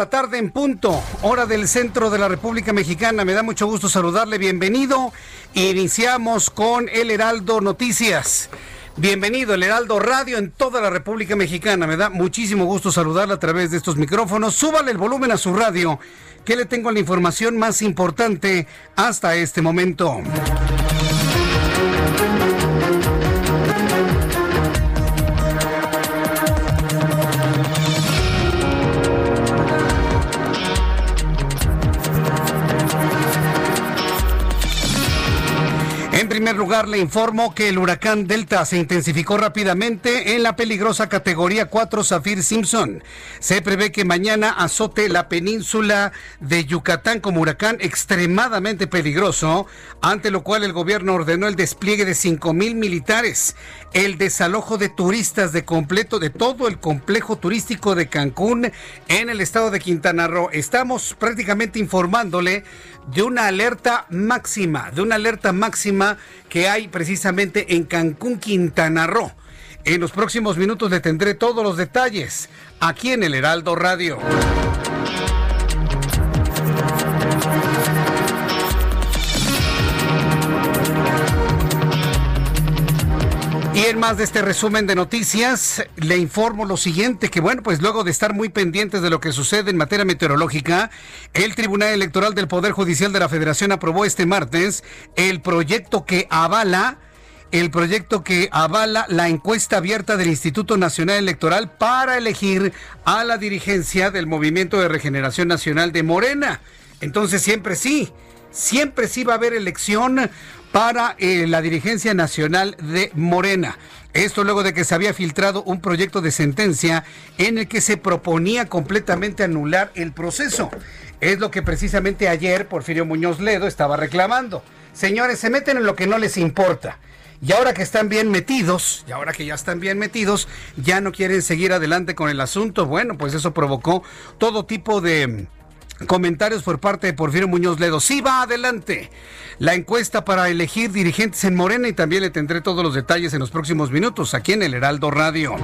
La tarde en punto, hora del centro de la República Mexicana. Me da mucho gusto saludarle, bienvenido. Iniciamos con el Heraldo Noticias. Bienvenido, el Heraldo Radio en toda la República Mexicana. Me da muchísimo gusto saludarle a través de estos micrófonos. Súbale el volumen a su radio, que le tengo la información más importante hasta este momento. Primer lugar, le informo que el huracán Delta se intensificó rápidamente en la peligrosa categoría 4 Zafir Simpson. Se prevé que mañana azote la península de Yucatán como huracán extremadamente peligroso, ante lo cual el gobierno ordenó el despliegue de 5 mil militares, el desalojo de turistas de completo de todo el complejo turístico de Cancún en el estado de Quintana Roo. Estamos prácticamente informándole de una alerta máxima, de una alerta máxima que hay precisamente en Cancún, Quintana Roo. En los próximos minutos le tendré todos los detalles aquí en el Heraldo Radio. Más de este resumen de noticias, le informo lo siguiente, que bueno, pues luego de estar muy pendientes de lo que sucede en materia meteorológica, el Tribunal Electoral del Poder Judicial de la Federación aprobó este martes el proyecto que avala el proyecto que avala la encuesta abierta del Instituto Nacional Electoral para elegir a la dirigencia del Movimiento de Regeneración Nacional de Morena. Entonces siempre sí, siempre sí va a haber elección para eh, la dirigencia nacional de Morena. Esto luego de que se había filtrado un proyecto de sentencia en el que se proponía completamente anular el proceso. Es lo que precisamente ayer Porfirio Muñoz Ledo estaba reclamando. Señores, se meten en lo que no les importa. Y ahora que están bien metidos, y ahora que ya están bien metidos, ya no quieren seguir adelante con el asunto. Bueno, pues eso provocó todo tipo de comentarios por parte de Porfirio Muñoz Ledo. Sí, va adelante. La encuesta para elegir dirigentes en Morena y también le tendré todos los detalles en los próximos minutos aquí en el Heraldo Radio.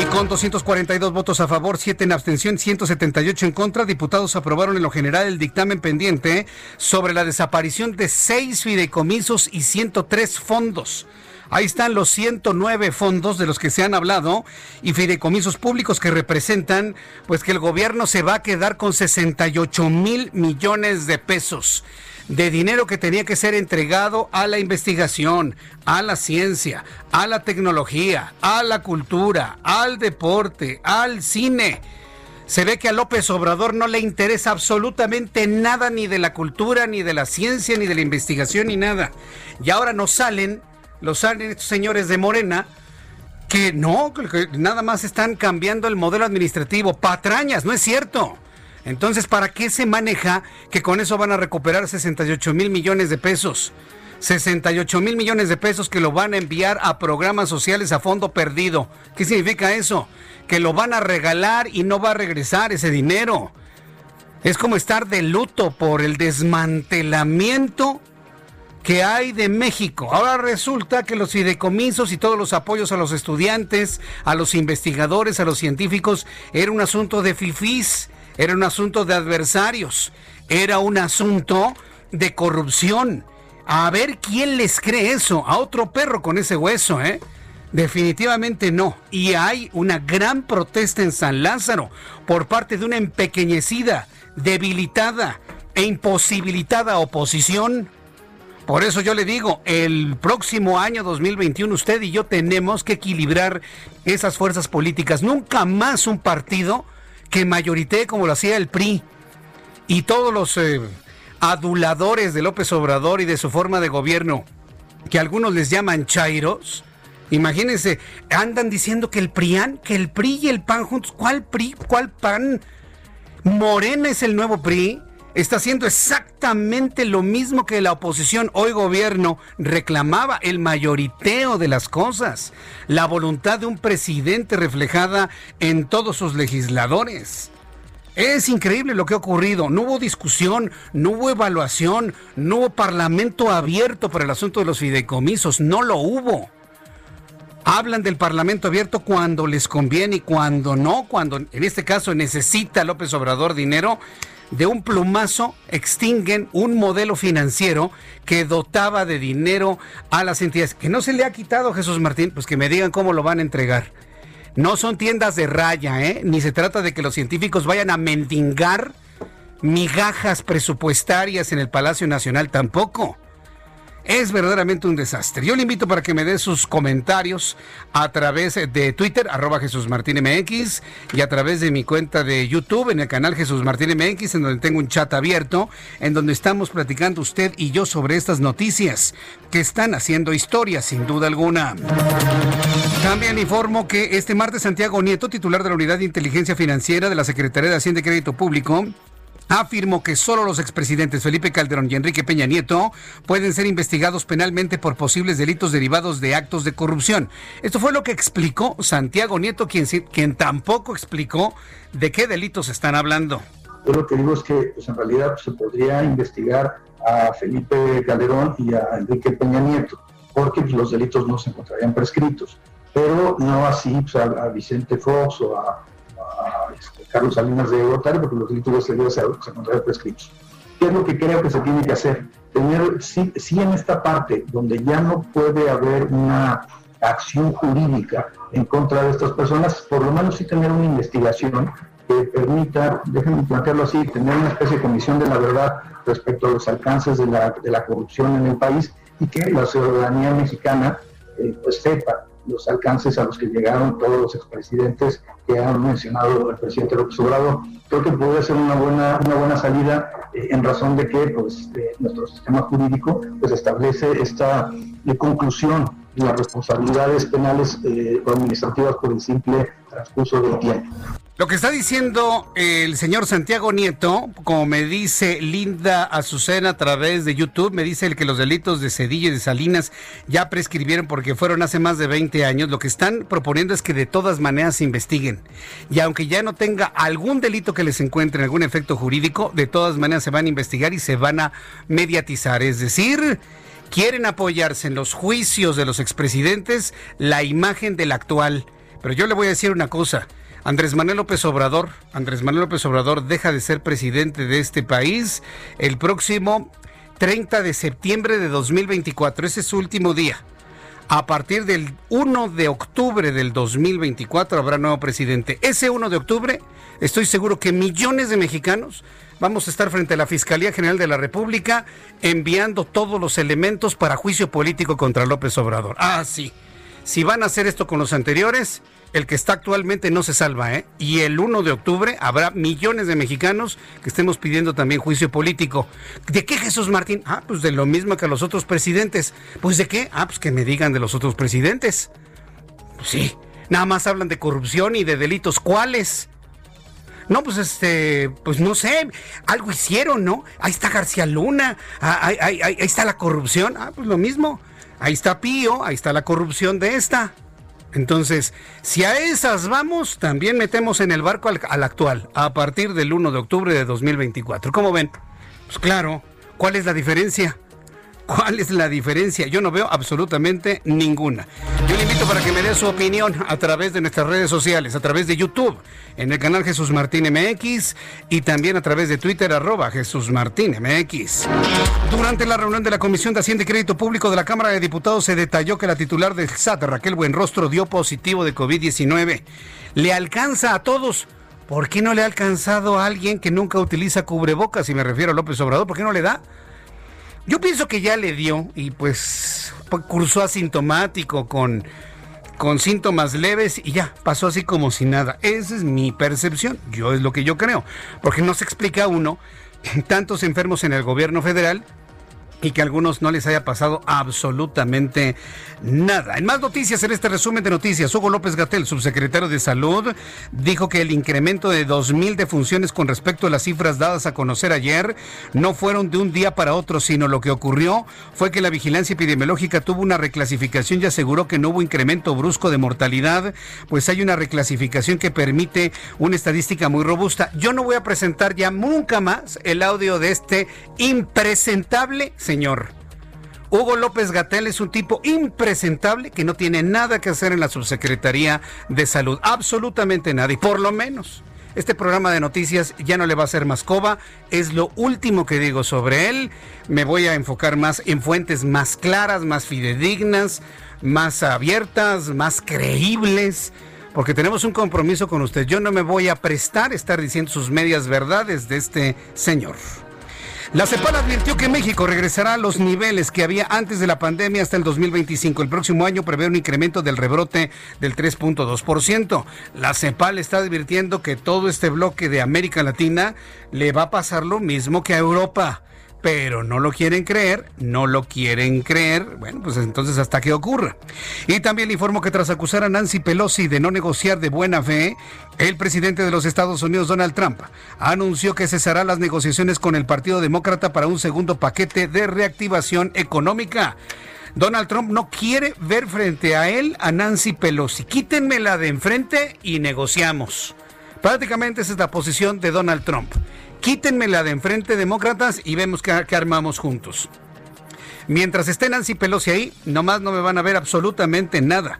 Y con 242 votos a favor, 7 en abstención, 178 en contra, diputados aprobaron en lo general el dictamen pendiente sobre la desaparición de seis fideicomisos y 103 fondos. Ahí están los 109 fondos de los que se han hablado y fideicomisos públicos que representan pues que el gobierno se va a quedar con 68 mil millones de pesos de dinero que tenía que ser entregado a la investigación, a la ciencia, a la tecnología, a la cultura, al deporte, al cine. Se ve que a López Obrador no le interesa absolutamente nada ni de la cultura, ni de la ciencia, ni de la investigación, ni nada. Y ahora nos salen, los salen estos señores de Morena, que no, nada más están cambiando el modelo administrativo. Patrañas, no es cierto. Entonces, ¿para qué se maneja que con eso van a recuperar 68 mil millones de pesos? 68 mil millones de pesos que lo van a enviar a programas sociales a fondo perdido. ¿Qué significa eso? Que lo van a regalar y no va a regresar ese dinero. Es como estar de luto por el desmantelamiento que hay de México. Ahora resulta que los fideicomisos y todos los apoyos a los estudiantes, a los investigadores, a los científicos, era un asunto de fifís, era un asunto de adversarios, era un asunto de corrupción. A ver quién les cree eso, a otro perro con ese hueso, ¿eh? Definitivamente no. Y hay una gran protesta en San Lázaro por parte de una empequeñecida, debilitada e imposibilitada oposición por eso yo le digo, el próximo año 2021 usted y yo tenemos que equilibrar esas fuerzas políticas. Nunca más un partido que mayoritee como lo hacía el PRI y todos los eh, aduladores de López Obrador y de su forma de gobierno, que algunos les llaman chairos. Imagínense, andan diciendo que el PRIAN, que el PRI y el PAN juntos, ¿cuál PRI? ¿Cuál PAN? Morena es el nuevo PRI está haciendo exactamente lo mismo que la oposición, hoy gobierno, reclamaba el mayoriteo de las cosas, la voluntad de un presidente reflejada en todos sus legisladores. Es increíble lo que ha ocurrido. No hubo discusión, no hubo evaluación, no hubo parlamento abierto para el asunto de los fideicomisos, no lo hubo. Hablan del Parlamento abierto cuando les conviene y cuando no, cuando en este caso necesita López Obrador dinero de un plumazo extinguen un modelo financiero que dotaba de dinero a las entidades. Que no se le ha quitado Jesús Martín, pues que me digan cómo lo van a entregar. No son tiendas de raya, ¿eh? Ni se trata de que los científicos vayan a mendigar migajas presupuestarias en el Palacio Nacional tampoco es verdaderamente un desastre. Yo le invito para que me dé sus comentarios a través de Twitter, arroba Jesús Martín MX, y a través de mi cuenta de YouTube, en el canal Jesús Martín MX, en donde tengo un chat abierto, en donde estamos platicando usted y yo sobre estas noticias que están haciendo historia, sin duda alguna. También informo que este martes Santiago Nieto, titular de la Unidad de Inteligencia Financiera de la Secretaría de Hacienda y Crédito Público, afirmó que solo los expresidentes Felipe Calderón y Enrique Peña Nieto pueden ser investigados penalmente por posibles delitos derivados de actos de corrupción. Esto fue lo que explicó Santiago Nieto, quien, quien tampoco explicó de qué delitos están hablando. Yo lo que digo es que pues, en realidad se podría investigar a Felipe Calderón y a Enrique Peña Nieto, porque pues, los delitos no se encontrarían prescritos, pero no así pues, a Vicente Fox o a este, Carlos Salinas de Gortari, porque los delitos de se, encontraron prescritos. ¿Qué es lo que creo que se tiene que hacer? Tener, sí, en esta parte donde ya no puede haber una acción jurídica en contra de estas personas, por lo menos sí tener una investigación que permita, déjenme plantearlo así, tener una especie de comisión de la verdad respecto a los alcances de la, de la corrupción en el país y que la ciudadanía mexicana eh, pues sepa los alcances a los que llegaron todos los expresidentes que han mencionado el presidente López Obrador. Creo que puede ser una buena, una buena salida eh, en razón de que pues, nuestro sistema jurídico pues, establece esta eh, conclusión de las responsabilidades penales eh, o administrativas por el simple transcurso del tiempo. Lo que está diciendo el señor Santiago Nieto, como me dice Linda Azucena a través de YouTube, me dice el que los delitos de Cedillo y de Salinas ya prescribieron porque fueron hace más de 20 años. Lo que están proponiendo es que de todas maneras se investiguen. Y aunque ya no tenga algún delito que les encuentre algún efecto jurídico, de todas maneras se van a investigar y se van a mediatizar. Es decir, quieren apoyarse en los juicios de los expresidentes la imagen del actual. Pero yo le voy a decir una cosa. Andrés Manuel López Obrador, Andrés Manuel López Obrador deja de ser presidente de este país el próximo 30 de septiembre de 2024. Ese es su último día. A partir del 1 de octubre del 2024 habrá nuevo presidente. Ese 1 de octubre estoy seguro que millones de mexicanos vamos a estar frente a la Fiscalía General de la República enviando todos los elementos para juicio político contra López Obrador. Ah, sí. Si van a hacer esto con los anteriores, el que está actualmente no se salva, ¿eh? Y el 1 de octubre habrá millones de mexicanos que estemos pidiendo también juicio político. ¿De qué Jesús Martín? Ah, pues de lo mismo que a los otros presidentes. ¿Pues de qué? Ah, pues que me digan de los otros presidentes. Pues sí, nada más hablan de corrupción y de delitos. ¿Cuáles? No, pues este, pues no sé, algo hicieron, ¿no? Ahí está García Luna, ah, ahí, ahí, ahí está la corrupción. Ah, pues lo mismo. Ahí está Pío, ahí está la corrupción de esta. Entonces, si a esas vamos, también metemos en el barco al, actual, a partir del 1 de octubre de 2024. ¿Cómo ven? Pues claro, ¿cuál es la diferencia? ¿Cuál es la diferencia? Yo no veo absolutamente ninguna. Yo le invito para que me dé su opinión a través de nuestras redes sociales, a través de YouTube, en el canal Jesús Martín MX y también a través de Twitter arroba Jesús Martín MX. Durante la reunión de la Comisión de Hacienda y Crédito Público de la Cámara de Diputados se detalló que la titular del SAT, Raquel Buenrostro, dio positivo de COVID-19. Le alcanza a todos. ¿Por qué no le ha alcanzado a alguien que nunca utiliza cubrebocas? Si me refiero a López Obrador, ¿por qué no le da? Yo pienso que ya le dio y pues cursó asintomático con, con síntomas leves y ya, pasó así como si nada. Esa es mi percepción, yo es lo que yo creo, porque no se explica uno tantos enfermos en el gobierno federal y que a algunos no les haya pasado absolutamente nada. En más noticias, en este resumen de noticias, Hugo López Gatel, subsecretario de Salud, dijo que el incremento de 2.000 defunciones con respecto a las cifras dadas a conocer ayer no fueron de un día para otro, sino lo que ocurrió fue que la vigilancia epidemiológica tuvo una reclasificación y aseguró que no hubo incremento brusco de mortalidad, pues hay una reclasificación que permite una estadística muy robusta. Yo no voy a presentar ya nunca más el audio de este impresentable señor. Hugo López Gatel es un tipo impresentable que no tiene nada que hacer en la subsecretaría de salud, absolutamente nada, y por lo menos. Este programa de noticias ya no le va a hacer más coba, es lo último que digo sobre él, me voy a enfocar más en fuentes más claras, más fidedignas, más abiertas, más creíbles, porque tenemos un compromiso con usted, yo no me voy a prestar a estar diciendo sus medias verdades de este señor. La CEPAL advirtió que México regresará a los niveles que había antes de la pandemia hasta el 2025. El próximo año prevé un incremento del rebrote del 3.2%. La CEPAL está advirtiendo que todo este bloque de América Latina le va a pasar lo mismo que a Europa pero no lo quieren creer, no lo quieren creer, bueno, pues entonces hasta que ocurra. Y también le informo que tras acusar a Nancy Pelosi de no negociar de buena fe, el presidente de los Estados Unidos, Donald Trump, anunció que cesará las negociaciones con el Partido Demócrata para un segundo paquete de reactivación económica. Donald Trump no quiere ver frente a él a Nancy Pelosi. Quítenmela de enfrente y negociamos. Prácticamente esa es la posición de Donald Trump. Quítenme la de enfrente, demócratas, y vemos qué, armamos juntos. Mientras esté Nancy Pelosi ahí, nomás no me van a ver absolutamente nada.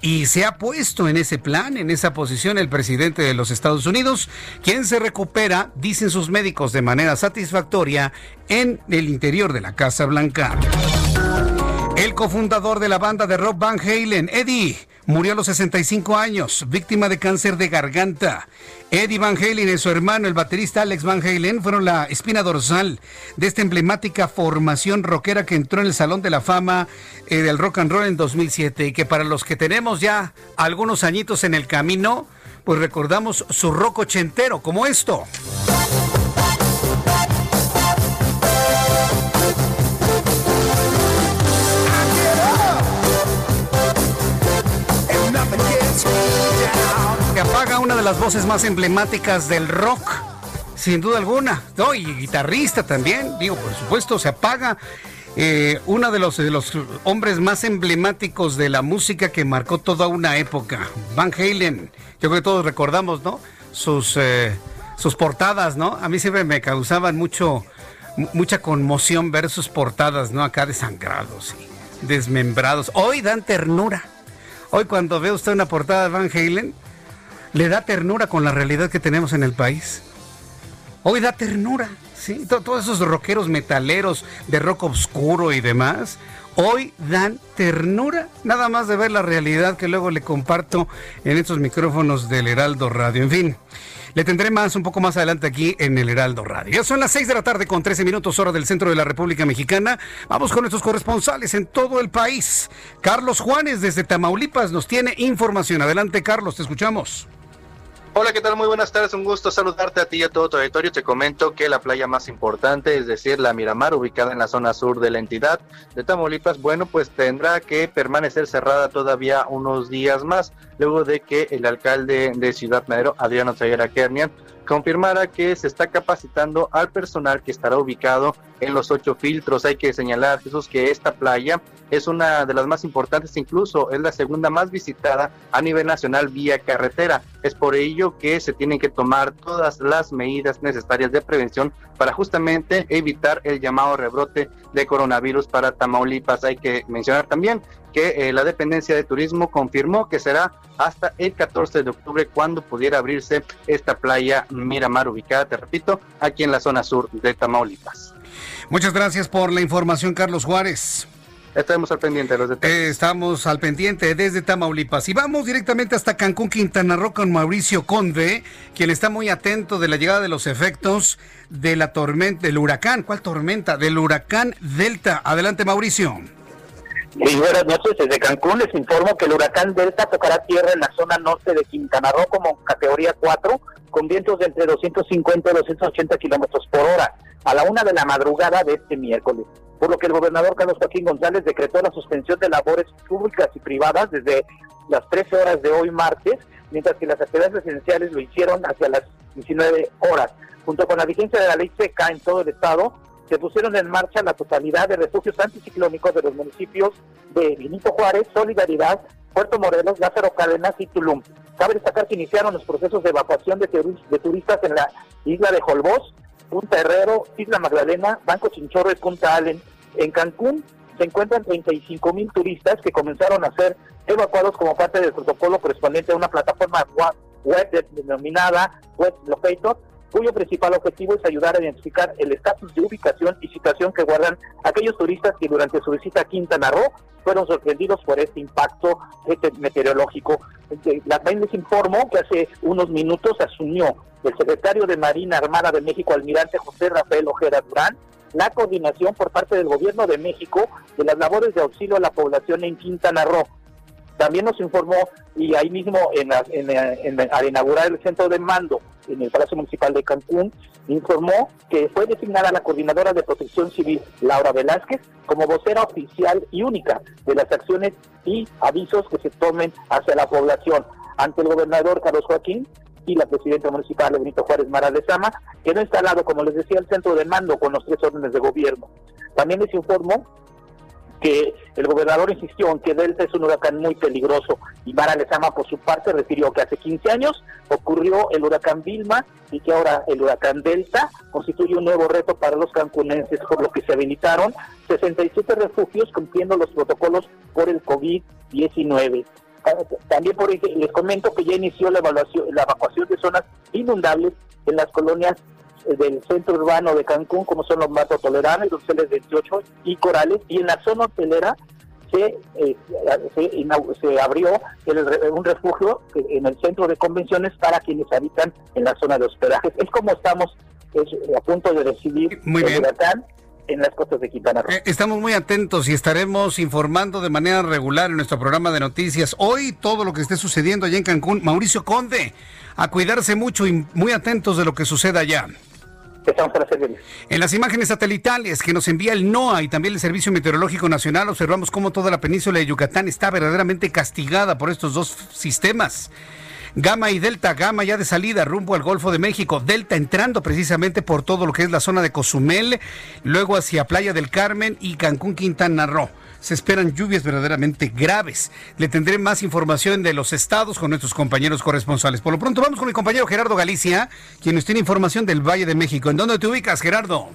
Y se ha puesto en ese plan, en esa posición, el presidente de los Estados Unidos, quien se recupera, dicen sus médicos, de manera satisfactoria en el interior de la Casa Blanca. El cofundador de la banda de rock Van Halen, Eddie, murió a los 65 años, víctima de cáncer de garganta. Eddie Van Halen y su hermano, el baterista Alex Van Halen, fueron la espina dorsal de esta emblemática formación rockera que entró en el Salón de la Fama eh, del Rock and Roll en 2007 y que para los que tenemos ya algunos añitos en el camino, pues recordamos su rock ochentero, como esto. Las voces más emblemáticas del rock, sin duda alguna. No, y guitarrista también, digo, por supuesto, se apaga. Eh, uno de los, de los hombres más emblemáticos de la música que marcó toda una época, Van Halen. Yo creo que todos recordamos, ¿no? Sus, eh, sus portadas, ¿no? A mí siempre me causaban mucho, mucha conmoción ver sus portadas, ¿no? Acá desangrados y desmembrados. Hoy dan ternura. Hoy cuando ve usted una portada de Van Halen, le da ternura con la realidad que tenemos en el país. Hoy da ternura, ¿sí? Todos esos rockeros metaleros de rock oscuro y demás, hoy dan ternura nada más de ver la realidad que luego le comparto en estos micrófonos del Heraldo Radio. En fin, le tendré más un poco más adelante aquí en el Heraldo Radio. Ya son las 6 de la tarde con 13 minutos hora del centro de la República Mexicana. Vamos con nuestros corresponsales en todo el país. Carlos Juanes desde Tamaulipas nos tiene información. Adelante Carlos, te escuchamos. Hola, ¿qué tal? Muy buenas tardes, un gusto saludarte a ti y a todo tu auditorio. Te comento que la playa más importante, es decir, la Miramar, ubicada en la zona sur de la entidad de Tamaulipas, bueno, pues tendrá que permanecer cerrada todavía unos días más, luego de que el alcalde de Ciudad Madero, Adriano Zayera Kernian, confirmara que se está capacitando al personal que estará ubicado en los ocho filtros. Hay que señalar, Jesús, que esta playa es una de las más importantes, incluso es la segunda más visitada a nivel nacional vía carretera. Es por ello que se tienen que tomar todas las medidas necesarias de prevención para justamente evitar el llamado rebrote de coronavirus para Tamaulipas. Hay que mencionar también que eh, la dependencia de turismo confirmó que será hasta el 14 de octubre cuando pudiera abrirse esta playa Miramar ubicada, te repito, aquí en la zona sur de Tamaulipas. Muchas gracias por la información, Carlos Juárez. Estamos al pendiente de los detalles. Eh, estamos al pendiente desde Tamaulipas. Y vamos directamente hasta Cancún, Quintana Roo, con Mauricio Conde, quien está muy atento de la llegada de los efectos de la tormenta, del huracán. ¿Cuál tormenta? Del huracán Delta. Adelante, Mauricio. Muy buenas noches. Desde Cancún les informo que el huracán Delta tocará tierra en la zona norte de Quintana Roo como categoría 4, con vientos de entre 250 y 280 kilómetros por hora, a la una de la madrugada de este miércoles. Por lo que el gobernador Carlos Joaquín González decretó la suspensión de labores públicas y privadas desde las 13 horas de hoy martes, mientras que las actividades residenciales lo hicieron hacia las 19 horas. Junto con la vigencia de la ley seca en todo el estado, se pusieron en marcha la totalidad de refugios anticiclónicos de los municipios de Benito Juárez, Solidaridad, Puerto Morelos, Lázaro Cárdenas y Tulum. Cabe destacar que iniciaron los procesos de evacuación de, turistas en la isla de Holbox, Punta Herrero, Isla Magdalena, Banco Chinchorro y Punta Allen. En Cancún se encuentran 35 mil turistas que comenzaron a ser evacuados como parte del protocolo correspondiente a una plataforma web denominada Web Locator, cuyo principal objetivo es ayudar a identificar el estatus de ubicación y situación que guardan aquellos turistas que durante su visita a Quintana Roo fueron sorprendidos por este impacto meteorológico. La PAIN les informó que hace unos minutos asumió el secretario de Marina Armada de México, almirante José Rafael Ojeda Durán, la coordinación por parte del gobierno de México de las labores de auxilio a la población en Quintana Roo. También nos informó, y ahí mismo en, al inaugurar el centro de mando en el Palacio Municipal de Cancún, informó que fue designada la coordinadora de protección civil, Laura Velázquez, como vocera oficial y única de las acciones y avisos que se tomen hacia la población. Ante el gobernador Carlos Joaquín y la presidenta municipal, Benito Juárez Mara de Sama, que no instalado, como les decía, el centro de mando con los tres órdenes de gobierno. También les informó que el gobernador insistió en que Delta es un huracán muy peligroso y Mara Lezama por su parte refirió que hace 15 años ocurrió el huracán Vilma y que ahora el huracán Delta constituye un nuevo reto para los cancunenses, por lo que se habilitaron 67 refugios cumpliendo los protocolos por el COVID-19. También por les comento que ya inició la, evaluación, la evacuación de zonas inundables en las colonias del centro urbano de Cancún, como son los Mato Tolerano y los Celes 28 y Corales, y en la zona hotelera se, eh, se, abrió un refugio en el centro de convenciones para quienes habitan en la zona de hospedaje. Es como estamos a punto de decidir Muy el huracán en las costas de Quintana Roo. Eh, estamos muy atentos y estaremos informando de manera regular en nuestro programa de noticias. Hoy todo lo que esté sucediendo allá en Cancún. Mauricio Conde, a cuidarse mucho y muy atentos de lo que suceda allá. En las imágenes satelitales que nos envía el NOAA y también el Servicio Meteorológico Nacional, observamos cómo toda la península de Yucatán está verdaderamente castigada por estos dos sistemas. Gama y Delta, Gama ya de salida rumbo al Golfo de México, Delta entrando precisamente por todo lo que es la zona de Cozumel, luego hacia Playa del Carmen y Cancún, Quintana Roo se esperan lluvias verdaderamente graves. Le tendré más información de los estados con nuestros compañeros corresponsales. Por lo pronto vamos con mi compañero Gerardo Galicia, quien nos tiene información del Valle de México. ¿En dónde te ubicas, Gerardo?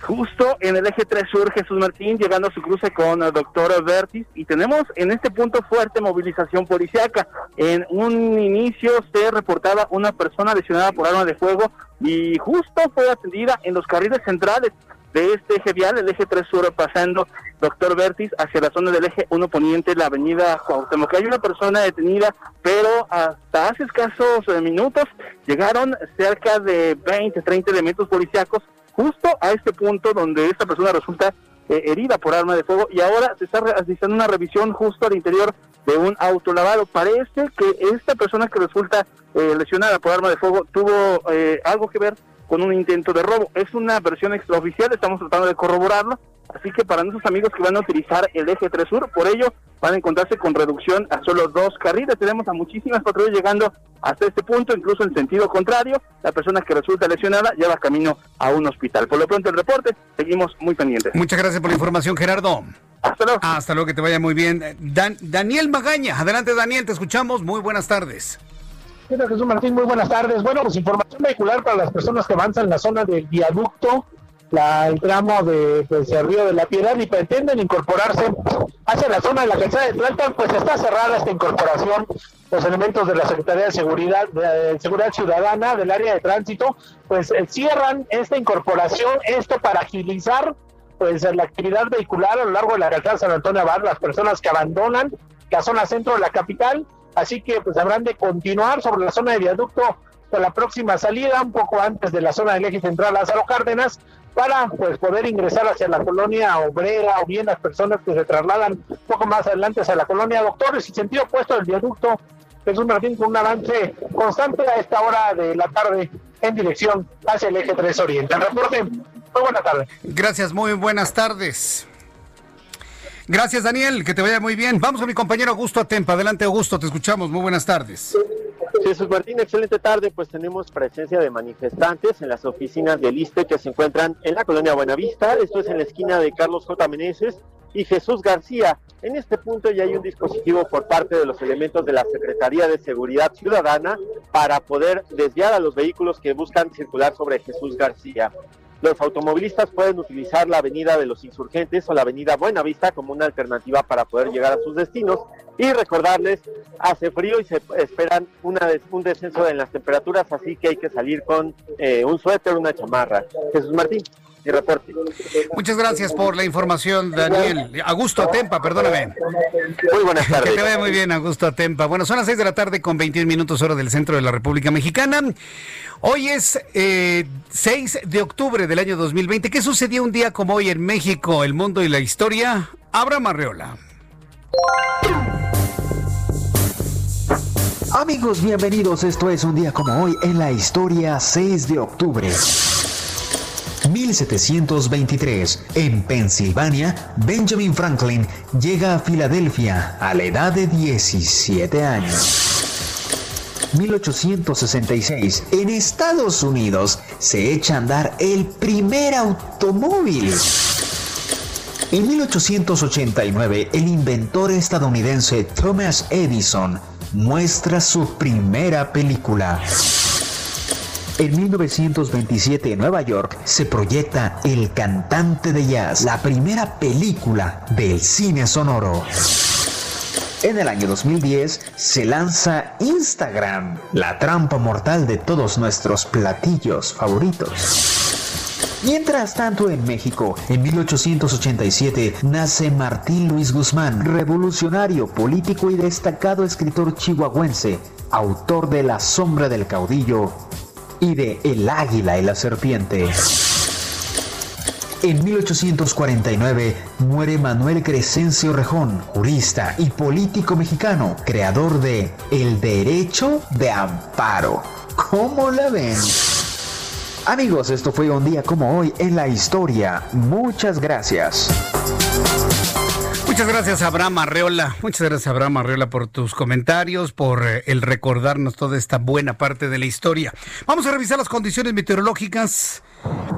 Justo en el eje 3 sur, Jesús Martín, llegando a su cruce con el doctor Vertis, y tenemos en este punto fuerte movilización policiaca. En un inicio se reportaba una persona lesionada por arma de fuego y justo fue atendida en los carriles centrales de este eje vial, el eje 3 sur, pasando Doctor Vertis hacia la zona del eje 1 poniente, la avenida Cuauhtémoc. Hay una persona detenida, pero hasta hace escasos eh, minutos llegaron cerca de 20, 30 elementos policíacos justo a este punto donde esta persona resulta eh, herida por arma de fuego y ahora se está realizando una revisión justo al interior de un auto lavado. Parece que esta persona que resulta eh, lesionada por arma de fuego tuvo algo que ver con un intento de robo. Es una versión extraoficial, estamos tratando de corroborarlo. Así que para nuestros amigos que van a utilizar el eje 3 Sur, por ello van a encontrarse con reducción a solo dos carriles. Tenemos a muchísimas patrullas llegando hasta este punto, incluso en sentido contrario. La persona que resulta lesionada lleva camino a un hospital. Por lo pronto el reporte, seguimos muy pendientes. Muchas gracias por la información, Gerardo. Hasta luego. Hasta luego, que te vaya muy bien. Daniel Magaña, adelante Daniel, te escuchamos. Muy buenas tardes. Jesús Martín? Muy buenas tardes. Bueno, pues información vehicular para las personas que avanzan en la zona del viaducto la, el tramo de pues, el Río de la Piedad y pretenden incorporarse hacia la zona de la calzada de Tlalpan, pues está cerrada esta incorporación. Los elementos de la Secretaría de Seguridad, de Seguridad Ciudadana del área de tránsito, pues eh, cierran esta incorporación, esto para agilizar pues la actividad vehicular a lo largo de la calzada San Antonio Abad, las personas que abandonan la zona centro de la capital, así que pues habrán de continuar sobre la zona de viaducto con la próxima salida, un poco antes de la zona del eje central Lázaro Cárdenas, para pues poder ingresar hacia la colonia obrera o bien las personas que se trasladan un poco más adelante hacia la colonia Doctores y sentido opuesto del viaducto Jesús Martín con un avance constante a esta hora de la tarde en dirección hacia el eje 3 Oriente. El reporte, muy buena tarde. Gracias, muy buenas tardes. Gracias, Daniel, que te vaya muy bien. Vamos a mi compañero Augusto Atempa. Adelante, Augusto, te escuchamos. Muy buenas tardes. Jesús Martín, excelente tarde. Pues tenemos presencia de manifestantes en las oficinas del ISTE que se encuentran en la colonia Buenavista. Esto es en la esquina de Carlos J. Meneses y Jesús García. En este punto ya hay un dispositivo por parte de los elementos de la Secretaría de Seguridad Ciudadana para poder desviar a los vehículos que buscan circular sobre Jesús García. Los automovilistas pueden utilizar la avenida de los insurgentes o la avenida Buenavista como una alternativa para poder llegar a sus destinos y recordarles, hace frío y se esperan una, un descenso en las temperaturas, así que hay que salir con eh, un suéter, una chamarra. Jesús Martín. Mi reporte. Muchas gracias por la información, Daniel. Augusto Atempa, perdóname. Muy buenas tardes. Que te vaya muy bien, Augusto Atempa. Bueno, son las 6 de la tarde con 21 minutos hora del centro de la República Mexicana. Hoy es eh, 6 de octubre del año 2020. ¿Qué sucedió un día como hoy en México, el mundo y la historia? Abraham Arreola. Amigos, bienvenidos. Esto es un día como hoy en la historia 6 de octubre. 1723. En Pensilvania, Benjamin Franklin llega a Filadelfia a la edad de 17 años. 1866. En Estados Unidos se echa a andar el primer automóvil. En 1889, el inventor estadounidense Thomas Edison muestra su primera película. En 1927 en Nueva York se proyecta El cantante de jazz, la primera película del cine sonoro. En el año 2010 se lanza Instagram, la trampa mortal de todos nuestros platillos favoritos. Mientras tanto, en México, en 1887, nace Martín Luis Guzmán, revolucionario, político y destacado escritor chihuahuense, autor de La sombra del caudillo y de El águila y la serpiente. En 1849 muere Manuel Crescencio Rejón, jurista y político mexicano, creador de El Derecho de Amparo. ¿Cómo la ven? Amigos, esto fue un día como hoy en la historia. Muchas gracias. Muchas gracias, Abraham Arreola. Muchas gracias, Abraham Arreola, por tus comentarios, por eh, el recordarnos toda esta buena parte de la historia. Vamos a revisar las condiciones meteorológicas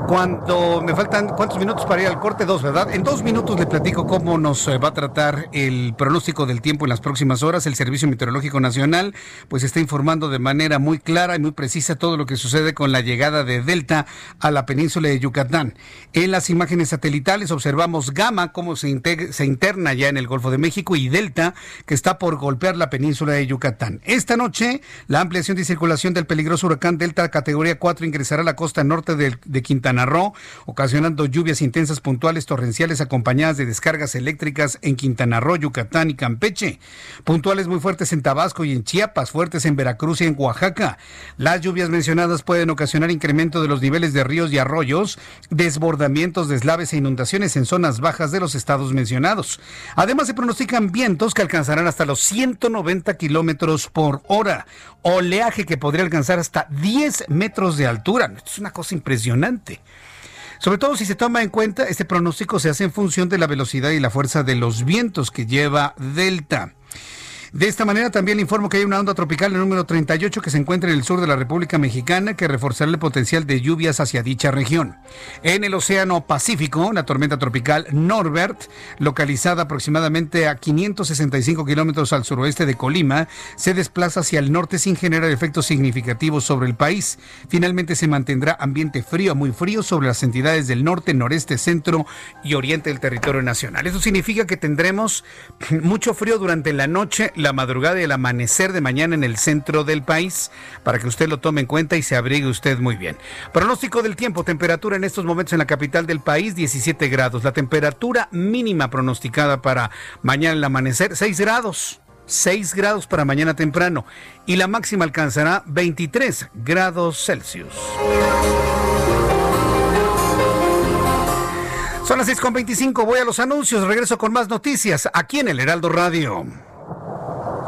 cuando me faltan, ¿cuántos minutos para ir al corte? Dos, ¿verdad? En dos minutos le platico cómo nos eh, va a tratar el pronóstico del tiempo en las próximas horas. El Servicio Meteorológico Nacional pues está informando de manera muy clara y muy precisa todo lo que sucede con la llegada de Delta a la península de Yucatán. En las imágenes satelitales observamos Gama, cómo se, se interna ya en el Golfo de México, y Delta, que está por golpear la península de Yucatán. Esta noche, la ampliación de circulación del peligroso huracán Delta categoría 4 ingresará a la costa norte del de Quintana Roo, ocasionando lluvias intensas puntuales torrenciales acompañadas de descargas eléctricas en Quintana Roo, Yucatán y Campeche. Puntuales muy fuertes en Tabasco y en Chiapas, fuertes en Veracruz y en Oaxaca. Las lluvias mencionadas pueden ocasionar incremento de los niveles de ríos y arroyos, desbordamientos, deslaves e inundaciones en zonas bajas de los estados mencionados. Además, se pronostican vientos que alcanzarán hasta los 190 kilómetros por hora, oleaje que podría alcanzar hasta 10 metros de altura. Esto es una cosa impresionante. Sobre todo si se toma en cuenta, este pronóstico se hace en función de la velocidad y la fuerza de los vientos que lleva Delta. De esta manera también le informo que hay una onda tropical el número 38 que se encuentra en el sur de la República Mexicana que reforzará el potencial de lluvias hacia dicha región. En el Océano Pacífico, la tormenta tropical Norbert, localizada aproximadamente a 565 kilómetros al suroeste de Colima, se desplaza hacia el norte sin generar efectos significativos sobre el país. Finalmente se mantendrá ambiente frío a muy frío sobre las entidades del norte, noreste, centro y oriente del territorio nacional. Eso significa que tendremos mucho frío durante la noche, la madrugada y el amanecer de mañana en el centro del país, para que usted lo tome en cuenta y se abrigue usted muy bien. Pronóstico del tiempo, temperatura en estos momentos en la capital del país, 17 grados. La temperatura mínima pronosticada para mañana en el amanecer, 6 grados. 6 grados para mañana temprano y la máxima alcanzará 23 grados Celsius. Son las 6.25, voy a los anuncios, regreso con más noticias aquí en el Heraldo Radio.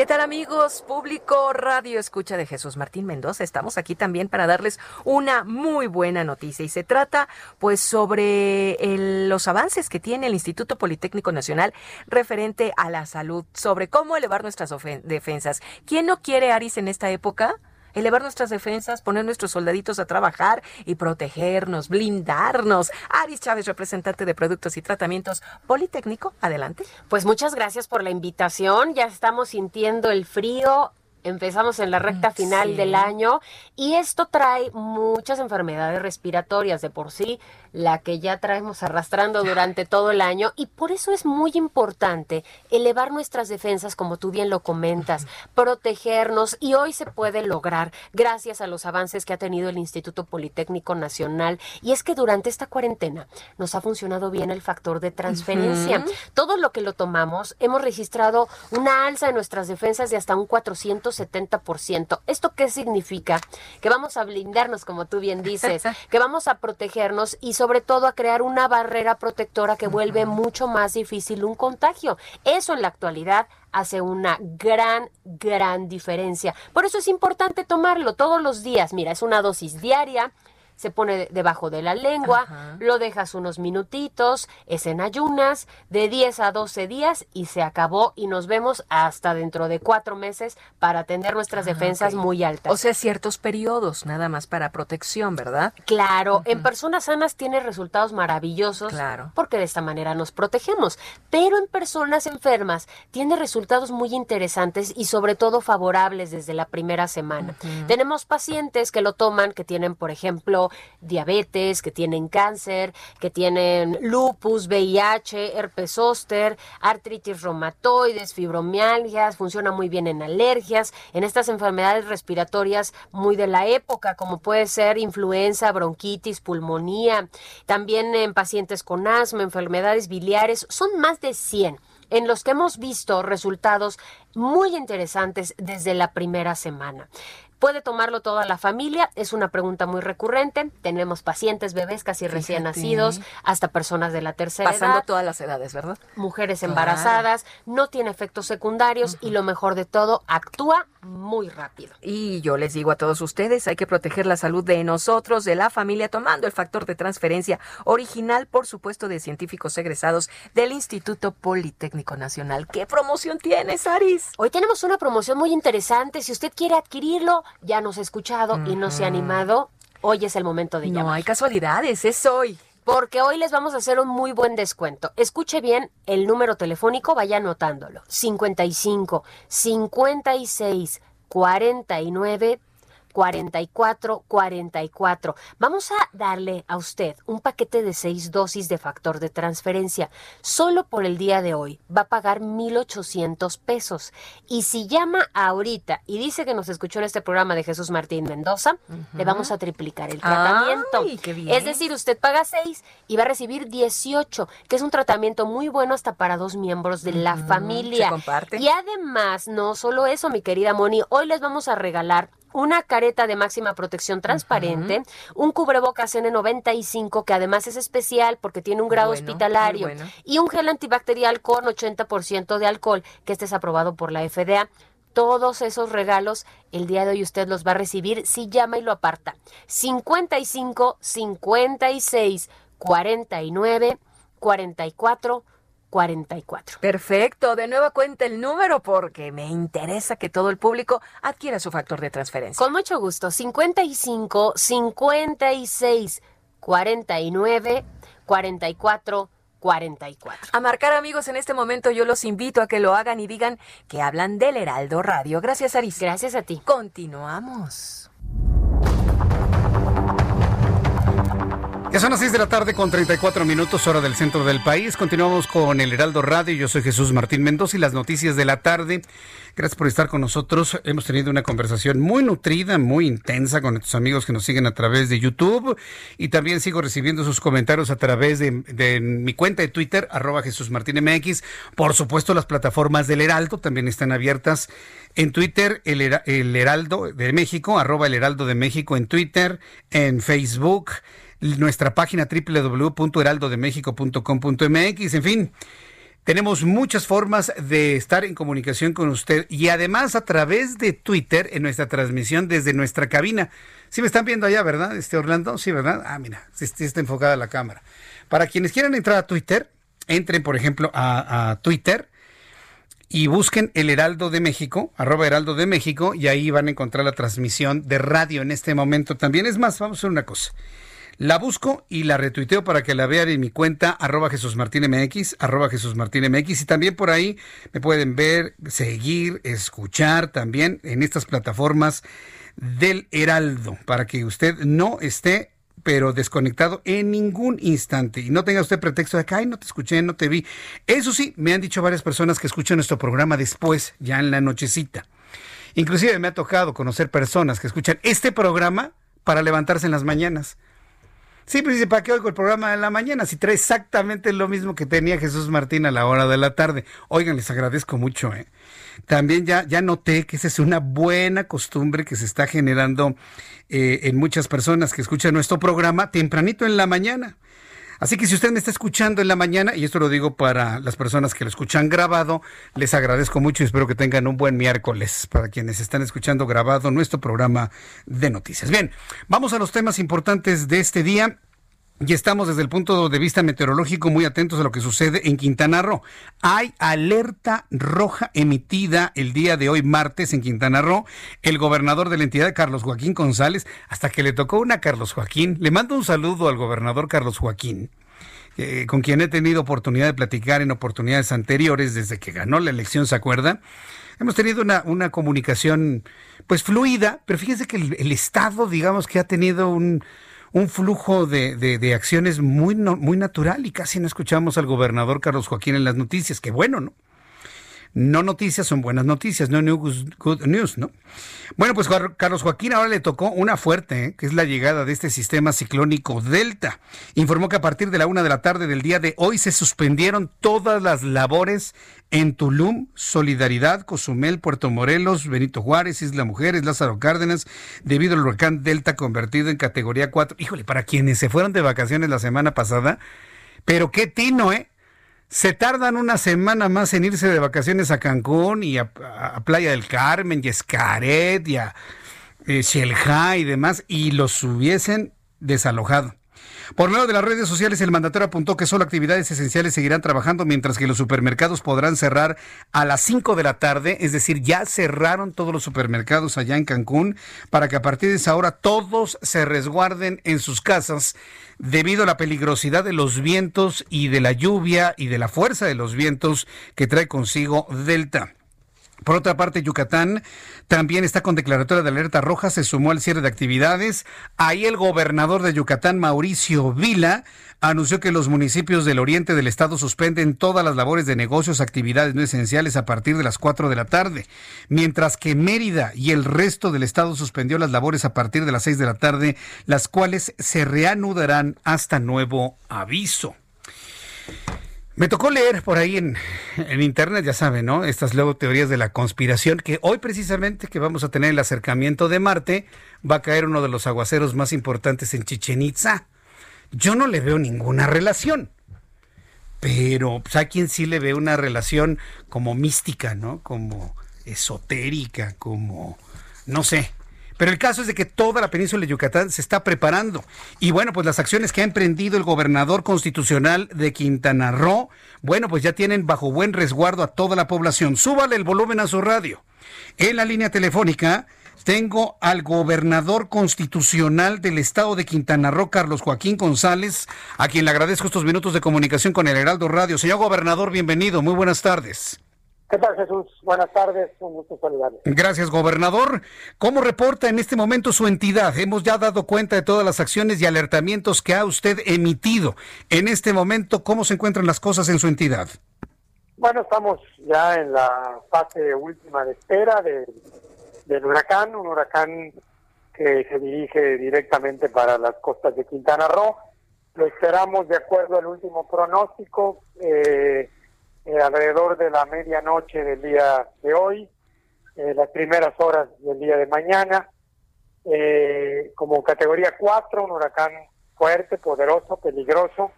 ¿Qué tal amigos? Público Radio Escucha de Jesús Martín Mendoza. Estamos aquí también para darles una muy buena noticia y se trata pues sobre los avances que tiene el Instituto Politécnico Nacional referente a la salud, sobre cómo elevar nuestras defensas. ¿Quién no quiere Aris en esta época? Elevar nuestras defensas, poner nuestros soldaditos a trabajar y protegernos, blindarnos. Aris Chávez, representante de Productos y Tratamientos Politécnico, adelante. Pues muchas gracias por la invitación. Ya estamos sintiendo el frío. Empezamos en la recta final sí. del año y esto trae muchas enfermedades respiratorias de por sí, la que ya traemos arrastrando durante todo el año y por eso es muy importante elevar nuestras defensas, como tú bien lo comentas, protegernos y hoy se puede lograr gracias a los avances que ha tenido el Instituto Politécnico Nacional y es que durante esta cuarentena nos ha funcionado bien el factor de transferencia. Todo lo que lo tomamos, hemos registrado una alza en nuestras defensas de hasta un 470%. ¿Esto qué significa? Que vamos a blindarnos, como tú bien dices, que vamos a protegernos y sobre todo a crear una barrera protectora que vuelve mucho más difícil un contagio. Eso en la actualidad hace una gran, gran diferencia. Por eso es importante tomarlo todos los días. Mira, es una dosis diaria se pone de- debajo de la lengua, Ajá. lo dejas unos minutitos, es en ayunas, de 10 a 12 días y se acabó y nos vemos hasta dentro de cuatro meses para tener nuestras defensas Ah, ok. muy altas. O sea, ciertos periodos, nada más para protección, ¿verdad? Claro, en personas sanas tiene resultados maravillosos Claro. porque de esta manera nos protegemos, pero en personas enfermas tiene resultados muy interesantes y sobre todo favorables desde la primera semana. Tenemos pacientes que lo toman, que tienen, por ejemplo, diabetes, que tienen cáncer, que tienen lupus, VIH, herpes zóster, artritis reumatoides, fibromialgias, funciona muy bien en alergias, en estas enfermedades respiratorias muy de la época, como puede ser influenza, bronquitis, pulmonía, también en pacientes con asma, enfermedades biliares, son más de 100 en los que hemos visto resultados muy interesantes desde la primera semana. ¿Puede tomarlo toda la familia? Es una pregunta muy recurrente. Tenemos pacientes, bebés casi recién nacidos, hasta personas de la tercera Pasando edad todas las edades, ¿verdad? mujeres Claro. embarazadas, no tiene efectos secundarios y lo mejor de todo, actúa muy rápido. Y yo les digo a todos ustedes, hay que proteger la salud de nosotros, de la familia, tomando el factor de transferencia original, por supuesto, de científicos egresados del Instituto Politécnico Nacional. ¿Qué promoción tienes, Aris? Hoy tenemos una promoción muy interesante. Si usted quiere adquirirlo, ya nos ha escuchado y no se ha animado, hoy es el momento de No llamar. hay casualidades, es hoy. Porque hoy les vamos a hacer un muy buen descuento. Escuche bien el número telefónico, vaya anotándolo. 55 56 49 44 44. Vamos a darle a usted un paquete de seis dosis de factor de transferencia. Solo por el día de hoy va a pagar 1,800 pesos. Y si llama ahorita y dice que nos escuchó en este programa de Jesús Martín Mendoza, le vamos a triplicar el tratamiento. Ay, qué bien. Es decir, usted paga 6 y va a recibir 18, que es un tratamiento muy bueno hasta para dos miembros de la familia. se comparte. Y además, no solo eso, mi querida Moni, hoy les vamos a regalar una careta de máxima protección transparente, un cubrebocas N95 que además es especial porque tiene un grado Bueno, hospitalario bueno. y un gel antibacterial con 80% de alcohol que este es aprobado por la FDA. Todos esos regalos el día de hoy usted los va a recibir si llama y lo aparta. 55 56 49 44 44. Perfecto, de nueva cuenta el número porque me interesa que todo el público adquiera su factor de transferencia. Con mucho gusto. 55 56 49 44 44. A marcar amigos en este momento yo los invito a que lo hagan y digan que hablan del Heraldo Radio. Gracias Aris. Gracias a ti. Continuamos. Ya son las 6 de la tarde con 34 minutos hora del centro del país. Continuamos con el Heraldo Radio. Yo soy Jesús Martín Mendoza y las noticias de la tarde. Gracias por estar con nosotros. Hemos tenido una conversación muy nutrida, muy intensa con nuestros amigos que nos siguen a través de YouTube. Y también sigo recibiendo sus comentarios a través de, mi cuenta de Twitter, arroba Jesús Martín MX. Por supuesto, las plataformas del Heraldo también están abiertas. En Twitter, el, el Heraldo de México, arroba el Heraldo de México en Twitter, en Facebook, nuestra página www.heraldodemexico.com.mx, en fin. Tenemos muchas formas de estar en comunicación con usted y además a través de Twitter en nuestra transmisión desde nuestra cabina. Sí me están viendo allá, ¿verdad? Este Orlando, sí, ¿verdad? Ah, mira, está enfocada la cámara. Para quienes quieran entrar a Twitter, entren, por ejemplo, a, a Twitter y busquen el Heraldo de México, arroba Heraldo de México, y ahí van a encontrar la transmisión de radio en este momento también. Es más, vamos a hacer una cosa. La busco y la retuiteo para que la vean en mi cuenta, arroba Jesús MX, arroba Jesús MX, y también por ahí me pueden ver, seguir, escuchar también en estas plataformas del Heraldo, para que usted no esté pero desconectado en ningún instante y no tenga usted pretexto de que, ay, no te escuché, no te vi. Eso sí, me han dicho varias personas que escuchan nuestro programa después, ya en la nochecita. Inclusive me ha tocado conocer personas que escuchan este programa para levantarse en las mañanas. Sí, pues dice, ¿para qué oigo el programa de la mañana? Si trae exactamente lo mismo que tenía Jesús Martín a la hora de la tarde. Oigan, les agradezco mucho. ¿eh? También ya, ya noté que esa es una buena costumbre que se está generando eh, en muchas personas que escuchan nuestro programa tempranito en la mañana. Así que si usted me está escuchando en la mañana, y esto lo digo para las personas que lo escuchan grabado, les agradezco mucho y espero que tengan un buen miércoles para quienes están escuchando grabado nuestro programa de noticias. Bien, vamos a los temas importantes de este día. Y estamos desde el punto de vista meteorológico muy atentos a lo que sucede en Quintana Roo. Hay alerta roja emitida el día de hoy, martes, en Quintana Roo. El gobernador de la entidad, Carlos Joaquín González, hasta que le tocó una Carlos Joaquín. Le mando un saludo al gobernador Carlos Joaquín. eh, con quien he tenido oportunidad de platicar en oportunidades anteriores desde que ganó la elección, ¿se acuerda? Hemos tenido una, una comunicación pues fluida, pero fíjense que el Estado, digamos que ha tenido un, un flujo de, de- de acciones muy, no- muy natural y casi no escuchamos al gobernador Carlos Joaquín en las noticias. Qué bueno, ¿no? No noticias son buenas noticias, no news, good news, ¿no? Bueno, pues Car- Carlos Joaquín ahora le tocó una fuerte, ¿eh? que es la llegada de este sistema ciclónico Delta. Informó que a partir de la una de la tarde del día de hoy se suspendieron todas las labores en Tulum, Solidaridad, Cozumel, Puerto Morelos, Benito Juárez, Isla Mujeres, Lázaro Cárdenas, debido al huracán Delta convertido en categoría 4. Híjole, para quienes se fueron de vacaciones la semana pasada, pero qué tino, ¿eh? Se tardan una semana más en irse de vacaciones a Cancún y a, Playa del Carmen y a Escaret y a eh, y demás y los hubiesen desalojado. Por medio de las redes sociales, el mandatario apuntó que solo actividades esenciales seguirán trabajando, mientras que los supermercados podrán cerrar a las 5 de la tarde, es decir, ya cerraron todos los supermercados allá en Cancún, para que a partir de esa hora todos se resguarden en sus casas debido a la peligrosidad de los vientos y de la lluvia y de la fuerza de los vientos que trae consigo Delta. Por otra parte, Yucatán también está con declaratoria de alerta roja, se sumó al cierre de actividades. Ahí el gobernador de Yucatán, Mauricio Vila, anunció que los municipios del oriente del estado suspenden todas las labores de negocios, actividades no esenciales a partir de las 4 de la tarde, mientras que Mérida y el resto del estado suspendió las labores a partir de las 6 de la tarde, las cuales se reanudarán hasta nuevo aviso. Me tocó leer por ahí en, internet, ya saben, ¿no? Estas luego teorías de la conspiración, que hoy precisamente que vamos a tener el acercamiento de Marte, va a caer uno de los aguaceros más importantes en Chichen Itza. Yo no le veo ninguna relación, pero pues, hay quien sí le ve una relación como mística, ¿no? Como esotérica, como, no sé, pero el caso es de que toda la península de Yucatán se está preparando. Y bueno, pues las acciones que ha emprendido el gobernador constitucional de Quintana Roo, bueno, pues ya tienen bajo buen resguardo a toda la población. Súbale el volumen a su radio. En la línea telefónica tengo al gobernador constitucional del estado de Quintana Roo, Carlos Joaquín González, a quien le agradezco estos minutos de comunicación con el Heraldo Radio. Señor gobernador, bienvenido. Muy buenas tardes. ¿Qué tal, Jesús? Buenas tardes, un gusto saludarle. Gracias, gobernador. ¿Cómo reporta en este momento su entidad? Hemos ya dado cuenta de todas las acciones y alertamientos que ha usted emitido. En este momento, ¿cómo se encuentran las cosas en su entidad? Bueno, estamos ya en la fase última de espera del huracán, un huracán que se dirige directamente para las costas de Quintana Roo. Lo esperamos de acuerdo al último pronóstico. Eh, eh, alrededor de la medianoche del día de hoy, eh, las primeras horas del día de mañana, eh, como categoría 4, un huracán fuerte, poderoso, peligroso,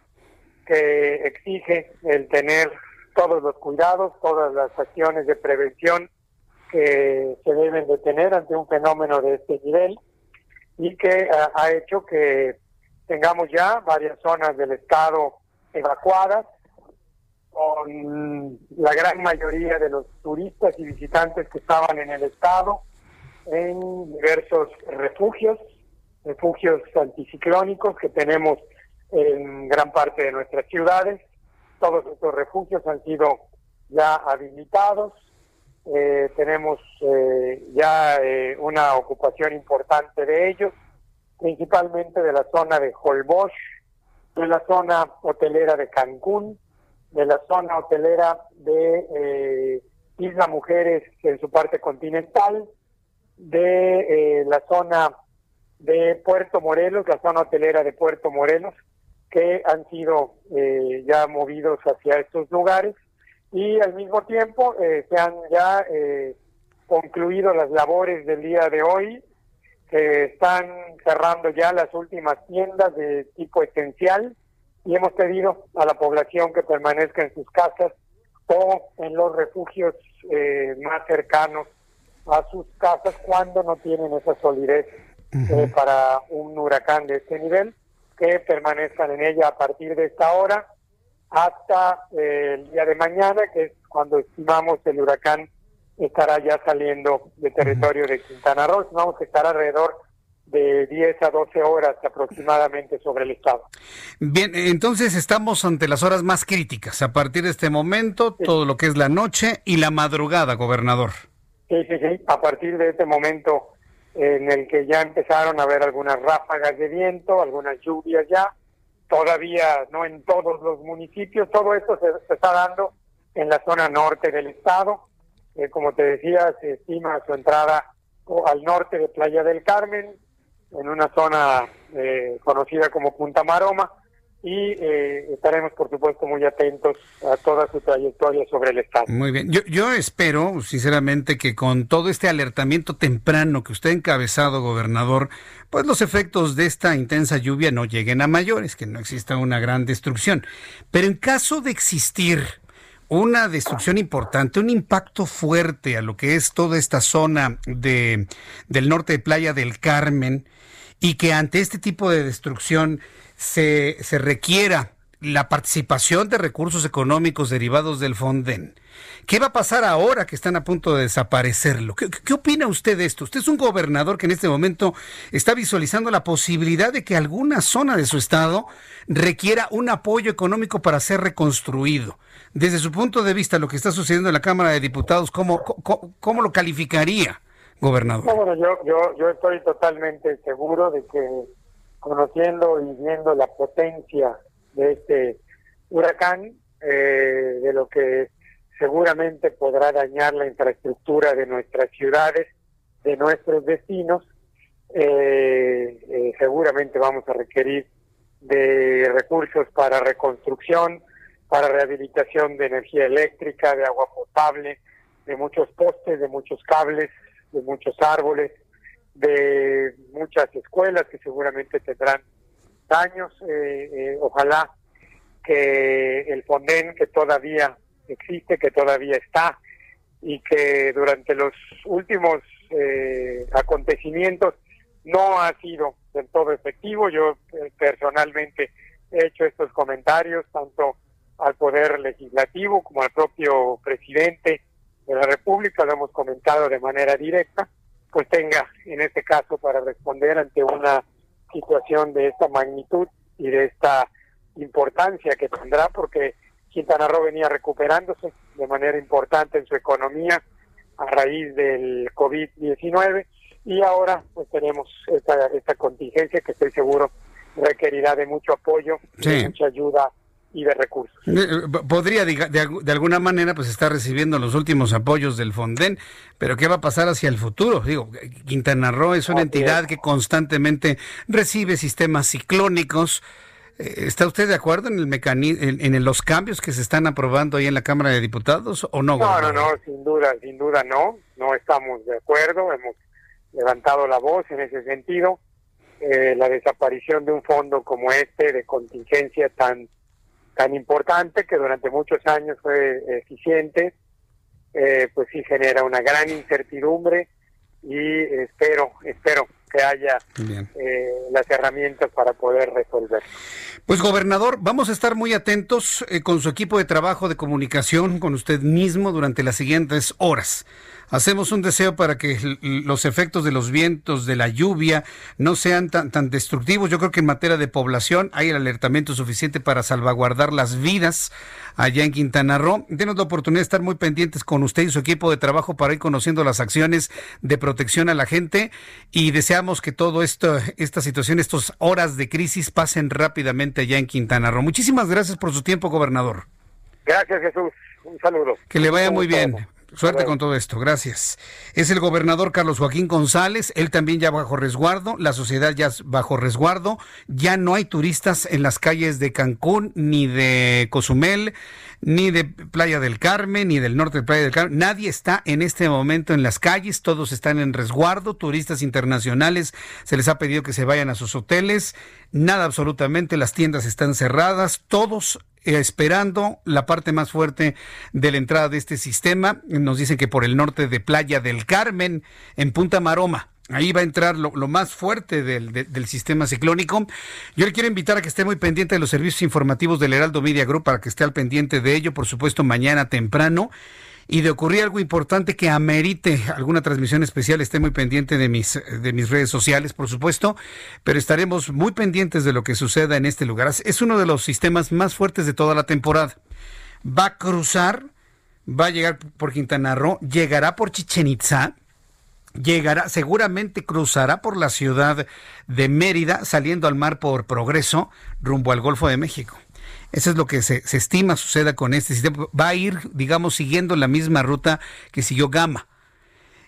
que exige el tener todos los cuidados, todas las acciones de prevención que se deben de tener ante un fenómeno de este nivel y que ha hecho que tengamos ya varias zonas del estado evacuadas, con la gran mayoría de los turistas y visitantes que estaban en el estado en diversos refugios, refugios anticiclónicos que tenemos en gran parte de nuestras ciudades. Todos estos refugios han sido ya habilitados. Eh, tenemos eh, ya eh, una ocupación importante de ellos, principalmente de la zona de Holbox, de la zona hotelera de Cancún, de la zona hotelera de eh, Isla Mujeres en su parte continental, de eh, la zona de Puerto Morelos, la zona hotelera de Puerto Morelos, que han sido eh, ya movidos hacia estos lugares. Y al mismo tiempo se han ya concluido las labores del día de hoy, que están cerrando ya las últimas tiendas de tipo esencial, y hemos pedido a la población que permanezca en sus casas o en los refugios eh, más cercanos a sus casas cuando no tienen esa solidez eh, para un huracán de este nivel, que permanezcan en ella a partir de esta hora hasta eh, el día de mañana, que es cuando estimamos el huracán estará ya saliendo de territorio de Quintana Roo. Vamos a estar alrededor de 10 a 12 horas aproximadamente sobre el estado. Bien, entonces estamos ante las horas más críticas. A partir de este momento, todo lo que es la noche y la madrugada, gobernador. Sí, sí, sí. A partir de este momento en el que ya empezaron a haber algunas ráfagas de viento, algunas lluvias ya, todavía no en todos los municipios, todo esto se, está dando en la zona norte del estado. Eh, como te decía, se estima su entrada al norte de Playa del Carmen, en una zona eh, conocida como Punta Maroma y eh, estaremos por supuesto muy atentos a toda su trayectoria sobre el estado. Muy bien, yo, yo espero sinceramente que con todo este alertamiento temprano que usted ha encabezado, gobernador, pues los efectos de esta intensa lluvia no lleguen a mayores, que no exista una gran destrucción. Pero en caso de existir una destrucción importante, un impacto fuerte a lo que es toda esta zona de, del norte de Playa del Carmen, y que ante este tipo de destrucción se, se requiera la participación de recursos económicos derivados del Fonden. ¿Qué va a pasar ahora que están a punto de desaparecerlo? ¿Qué, opina usted de esto? Usted es un gobernador que en este momento está visualizando la posibilidad de que alguna zona de su estado requiera un apoyo económico para ser reconstruido. Desde su punto de vista, lo que está sucediendo en la Cámara de Diputados, ¿cómo, cómo, cómo lo calificaría, gobernador? No, bueno, yo, yo, yo estoy totalmente seguro de que conociendo y viendo la potencia de este huracán, eh, de lo que seguramente podrá dañar la infraestructura de nuestras ciudades, de nuestros destinos, eh, eh, seguramente vamos a requerir de recursos para reconstrucción, para rehabilitación de energía eléctrica, de agua potable, de muchos postes, de muchos cables, de muchos árboles, de muchas escuelas que seguramente tendrán daños. Eh, eh, ojalá que el Fonden, que todavía existe, que todavía está, y que durante los últimos eh, acontecimientos no ha sido del todo efectivo. Yo personalmente he hecho estos comentarios tanto al Poder Legislativo como al propio presidente de la República, lo hemos comentado de manera directa, pues tenga en este caso para responder ante una situación de esta magnitud y de esta importancia que tendrá, porque Quintana Roo venía recuperándose de manera importante en su economía a raíz del COVID-19 y ahora pues tenemos esta, esta contingencia que estoy seguro requerirá de mucho apoyo, de mucha ayuda y de recursos. Eh, podría, de, de, alguna manera, pues estar recibiendo los últimos apoyos del Fonden, pero ¿qué va a pasar hacia el futuro? Digo, Quintana Roo es una Así entidad es. que constantemente recibe sistemas ciclónicos. Eh, ¿Está usted de acuerdo en el mecanismo, en, en, los cambios que se están aprobando ahí en la Cámara de Diputados o no? No, no, no, sin duda, sin duda no, no estamos de acuerdo, hemos levantado la voz en ese sentido. Eh, la desaparición de un fondo como este de contingencia tan tan importante que durante muchos años fue eficiente, eh, pues sí genera una gran incertidumbre y espero, espero que haya eh, las herramientas para poder resolver. Pues gobernador, vamos a estar muy atentos eh, con su equipo de trabajo de comunicación, con usted mismo durante las siguientes horas. Hacemos un deseo para que los efectos de los vientos, de la lluvia, no sean tan, tan destructivos. Yo creo que en materia de población hay el alertamiento suficiente para salvaguardar las vidas allá en Quintana Roo. Tenemos la oportunidad de estar muy pendientes con usted y su equipo de trabajo para ir conociendo las acciones de protección a la gente y deseamos que todo esto, esta situación, estas horas de crisis pasen rápidamente allá en Quintana Roo. Muchísimas gracias por su tiempo, gobernador. Gracias, Jesús. Un saludo. Que le vaya muy bien. Suerte con todo esto, gracias. Es el gobernador Carlos Joaquín González, él también ya bajo resguardo, la sociedad ya bajo resguardo, ya no hay turistas en las calles de Cancún, ni de Cozumel, ni de Playa del Carmen, ni del norte de Playa del Carmen. Nadie está en este momento en las calles, todos están en resguardo, turistas internacionales se les ha pedido que se vayan a sus hoteles, nada absolutamente, las tiendas están cerradas, todos esperando la parte más fuerte de la entrada de este sistema. Nos dicen que por el norte de Playa del Carmen, en Punta Maroma. Ahí va a entrar lo, más fuerte del, de, del, sistema ciclónico. Yo le quiero invitar a que esté muy pendiente de los servicios informativos del Heraldo Media Group para que esté al pendiente de ello, por supuesto, mañana temprano y de ocurrir algo importante que amerite alguna transmisión especial, esté muy pendiente de mis, de mis redes sociales, por supuesto, pero estaremos muy pendientes de lo que suceda en este lugar. Es uno de los sistemas más fuertes de toda la temporada. Va a cruzar, va a llegar por Quintana Roo, llegará por Chichen Itza, llegará, seguramente cruzará por la ciudad de Mérida, saliendo al mar por Progreso, rumbo al Golfo de México. Eso es lo que se, se, estima suceda con este sistema. Va a ir, digamos, siguiendo la misma ruta que siguió Gama.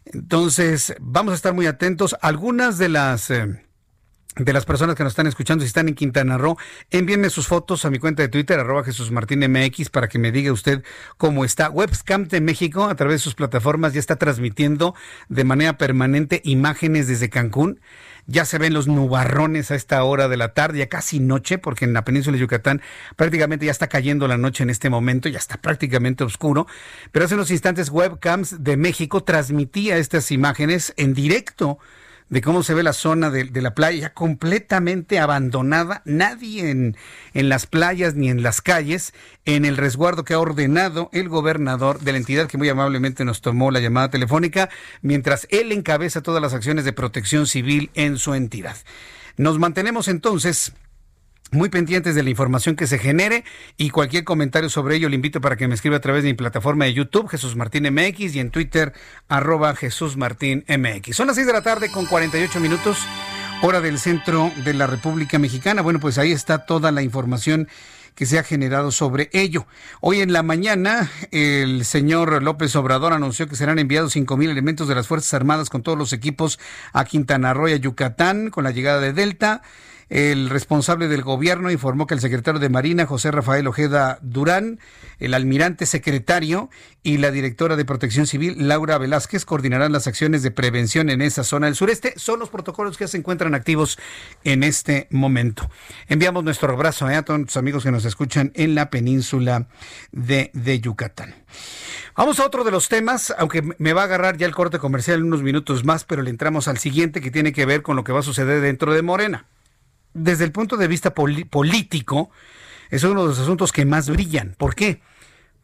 Entonces, vamos a estar muy atentos. Algunas de las... Eh, de las personas que nos están escuchando, si están en Quintana Roo, envíenme sus fotos a mi cuenta de Twitter, arroba Jesús Martín MX, para que me diga usted cómo está. Webcam de México, a través de sus plataformas, ya está transmitiendo de manera permanente imágenes desde Cancún. Ya se ven los nubarrones a esta hora de la tarde, ya casi noche, porque en la península de Yucatán prácticamente ya está cayendo la noche en este momento, ya está prácticamente oscuro. Pero hace unos instantes Webcams de México transmitía estas imágenes en directo de cómo se ve la zona de, la playa completamente abandonada, nadie en, en las playas ni en las calles, en el resguardo que ha ordenado el gobernador de la entidad que muy amablemente nos tomó la llamada telefónica, mientras él encabeza todas las acciones de protección civil en su entidad. Nos mantenemos entonces muy pendientes de la información que se genere y cualquier comentario sobre ello le invito para que me escriba a través de mi plataforma de YouTube, Jesús Martín MX, y en Twitter, arroba Jesús Martín MX. Son las 6 de la tarde con 48 minutos, hora del centro de la República Mexicana. Bueno, pues ahí está toda la información que se ha generado sobre ello. Hoy en la mañana, el señor López Obrador anunció que serán enviados cinco mil elementos de las Fuerzas Armadas con todos los equipos a Quintana Roo y a Yucatán con la llegada de Delta. El responsable del gobierno informó que el secretario de Marina, José Rafael Ojeda Durán, el almirante secretario y la directora de Protección Civil, Laura Velázquez, coordinarán las acciones de prevención en esa zona del sureste. Son los protocolos que se encuentran activos en este momento. Enviamos nuestro abrazo eh, a todos los amigos que nos escuchan en la península de, de Yucatán. Vamos a otro de los temas, aunque me va a agarrar ya el corte comercial en unos minutos más, pero le entramos al siguiente que tiene que ver con lo que va a suceder dentro de Morena desde el punto de vista político, es uno de los asuntos que más brillan. ¿Por qué?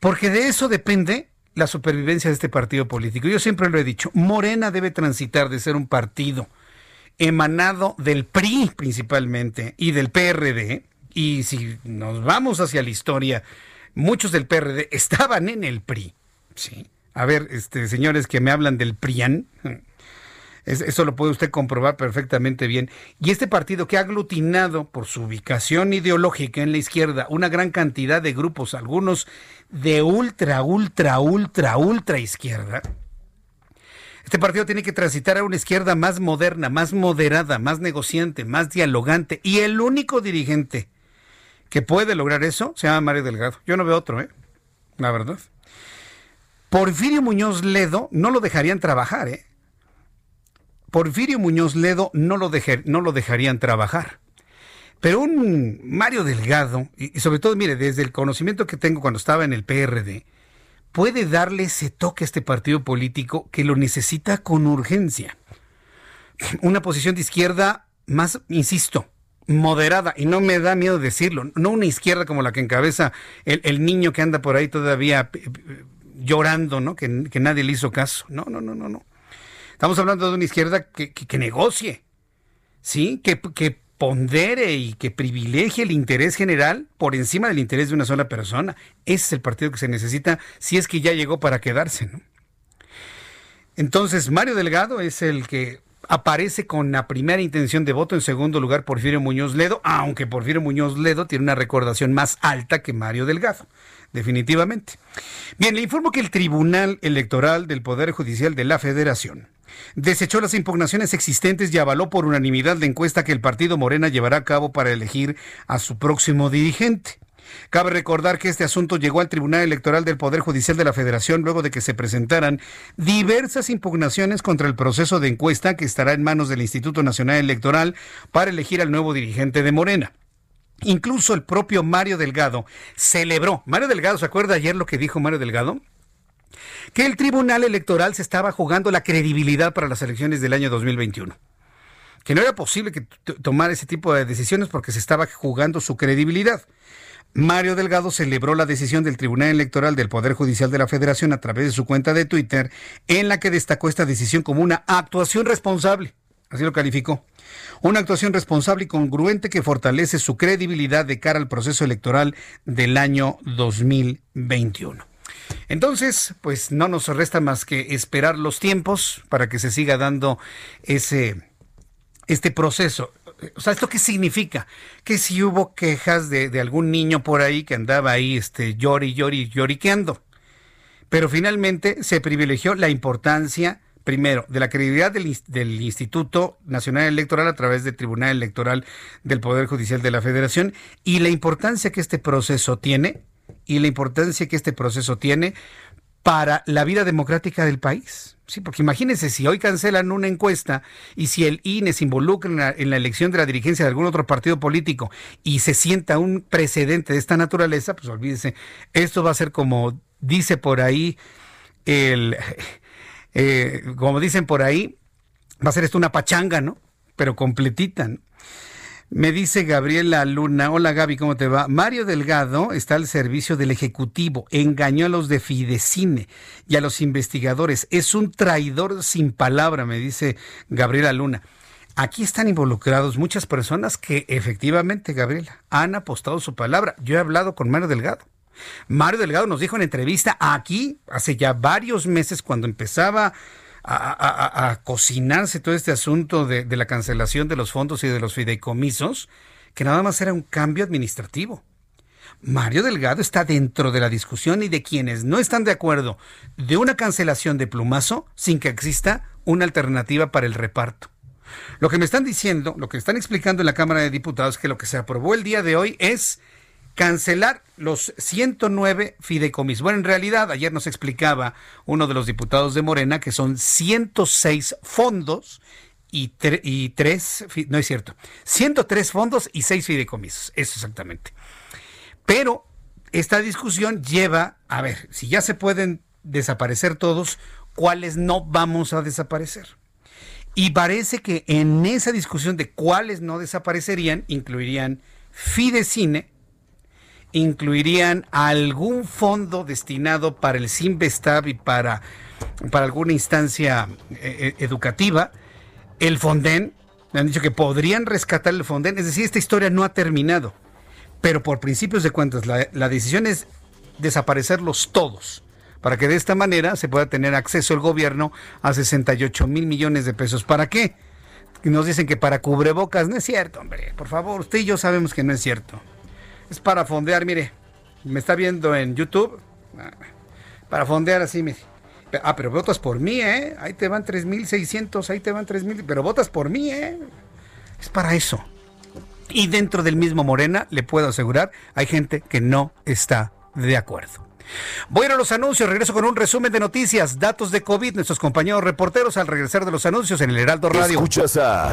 Porque de eso depende la supervivencia de este partido político. Yo siempre lo he dicho, Morena debe transitar de ser un partido emanado del PRI principalmente y del PRD, y si nos vamos hacia la historia, muchos del PRD estaban en el PRI. Sí. A ver, este, señores que me hablan del PRIAN, eso lo puede usted comprobar perfectamente bien. Y este partido que ha aglutinado por su ubicación ideológica en la izquierda una gran cantidad de grupos, algunos de ultra, ultra, ultra, ultra izquierda, este partido tiene que transitar a una izquierda más moderna, más moderada, más negociante, más dialogante. Y el único dirigente que puede lograr eso se llama Mario Delgado. Yo no veo otro, ¿eh? La verdad. Porfirio Muñoz Ledo no lo dejarían trabajar, ¿eh? Porfirio Muñoz Ledo no lo, no lo dejarían trabajar. Pero un Mario Delgado, y, sobre todo, mire, desde el conocimiento que tengo cuando estaba en el PRD, puede darle ese toque a este partido político que lo necesita con urgencia. Una posición de izquierda más, insisto, moderada, y no me da miedo decirlo, no una izquierda como la que encabeza el, niño que anda por ahí todavía llorando, ¿no? Que, que nadie le hizo caso. No, no, no, no, no. Estamos hablando de una izquierda que, negocie, ¿sí? Que, que pondere y que privilegie el interés general por encima del interés de una sola persona. Ese es el partido que se necesita si es que ya llegó para quedarse. Entonces, Mario Delgado es el que aparece con la primera intención de voto. En segundo lugar, Porfirio Muñoz Ledo, aunque Porfirio Muñoz Ledo tiene una recordación más alta que Mario Delgado definitivamente. Bien, le informo que el Tribunal Electoral del Poder Judicial de la Federación desechó las impugnaciones existentes y avaló por unanimidad la encuesta que el partido Morena llevará a cabo para elegir a su próximo dirigente. Cabe recordar que este asunto llegó al Tribunal Electoral del Poder Judicial de la Federación luego de que se presentaran diversas impugnaciones contra el proceso de encuesta que estará en manos del Instituto Nacional Electoral para elegir al nuevo dirigente de Morena. Incluso el propio Mario Delgado celebró. Mario Delgado, ¿se acuerda ayer lo que dijo Mario Delgado? Que el Tribunal Electoral se estaba jugando la credibilidad para las elecciones del año 2021. Que no era posible que tomara ese tipo de decisiones porque se estaba jugando su credibilidad. Mario Delgado celebró la decisión del Tribunal Electoral del Poder Judicial de la Federación a través de su cuenta de Twitter, en la que destacó esta decisión como una actuación responsable. Así lo calificó. Una actuación responsable y congruente que fortalece su credibilidad de cara al proceso electoral del año 2021. Entonces, pues no nos resta más que esperar los tiempos para que se siga dando ese este proceso. O sea, ¿esto qué significa? Que si hubo quejas de, algún niño por ahí que andaba ahí, este, llori, llori, lloriqueando. Pero finalmente se privilegió la importancia primero, de la credibilidad del, Instituto Nacional Electoral a través del Tribunal Electoral del Poder Judicial de la Federación y la importancia que este proceso tiene y la importancia que este proceso tiene para la vida democrática del país. Sí, porque imagínense si hoy cancelan una encuesta y si el INE se involucra en la, en la, elección de la dirigencia de algún otro partido político y se sienta un precedente de esta naturaleza, pues olvídense, esto va a ser como dice por ahí el, eh, como dicen por ahí, Va a ser esto una pachanga, ¿no? Pero completita. ¿no? Me dice Gabriela Luna, hola Gaby, ¿cómo te va? Mario Delgado está al servicio del Ejecutivo, engañó a los de Fidecine y a los investigadores. Es un traidor sin palabra, me dice Gabriela Luna. Aquí están involucrados muchas personas que efectivamente, Gabriela, han apostado su palabra. Yo he hablado con Mario Delgado. Mario Delgado nos dijo en entrevista aquí, hace ya varios meses, cuando empezaba a, cocinarse todo este asunto de, de la cancelación de los fondos y de los fideicomisos, que nada más era un cambio administrativo. Mario Delgado está dentro de la discusión y de quienes no están de acuerdo de una cancelación de plumazo sin que exista una alternativa para el reparto. Lo que me están diciendo, lo que están explicando en la Cámara de Diputados, que lo que se aprobó el día de hoy es cancelar los 109 fideicomisos. Bueno, en realidad, ayer nos explicaba uno de los diputados de Morena que son 106 fondos y, tres, no es cierto, 103 fondos y 6 fideicomisos, eso exactamente. Pero esta discusión lleva, a ver, si ya se pueden desaparecer todos, ¿cuáles no vamos a desaparecer? Y parece que en esa discusión de cuáles no desaparecerían, incluirían Fidecine, incluirían algún fondo destinado para el Sinvestab y para, para alguna instancia eh, eh, educativa, el Fonden, me han dicho que podrían rescatar el Fonden, es decir, esta historia no ha terminado, pero por principios de cuentas la, la decisión es desaparecerlos todos para que de esta manera se pueda tener acceso el gobierno a 68 mil millones de pesos. ¿Para qué? Nos dicen que para cubrebocas, no es cierto, hombre, por favor, usted y yo sabemos que no es cierto. Es para fondear, mire. Me está viendo en YouTube. Para fondear así, mire. Ah, pero votas por mí, ¿eh? Ahí te van 3.600, ahí te van 3.000, pero votas por mí, ¿eh? Es para eso. Y dentro del mismo Morena, le puedo asegurar, hay gente que no está de acuerdo. Voy a los anuncios, regreso con un resumen de noticias, datos de COVID, nuestros compañeros reporteros al regresar de los anuncios en el Heraldo Radio. Escuchas a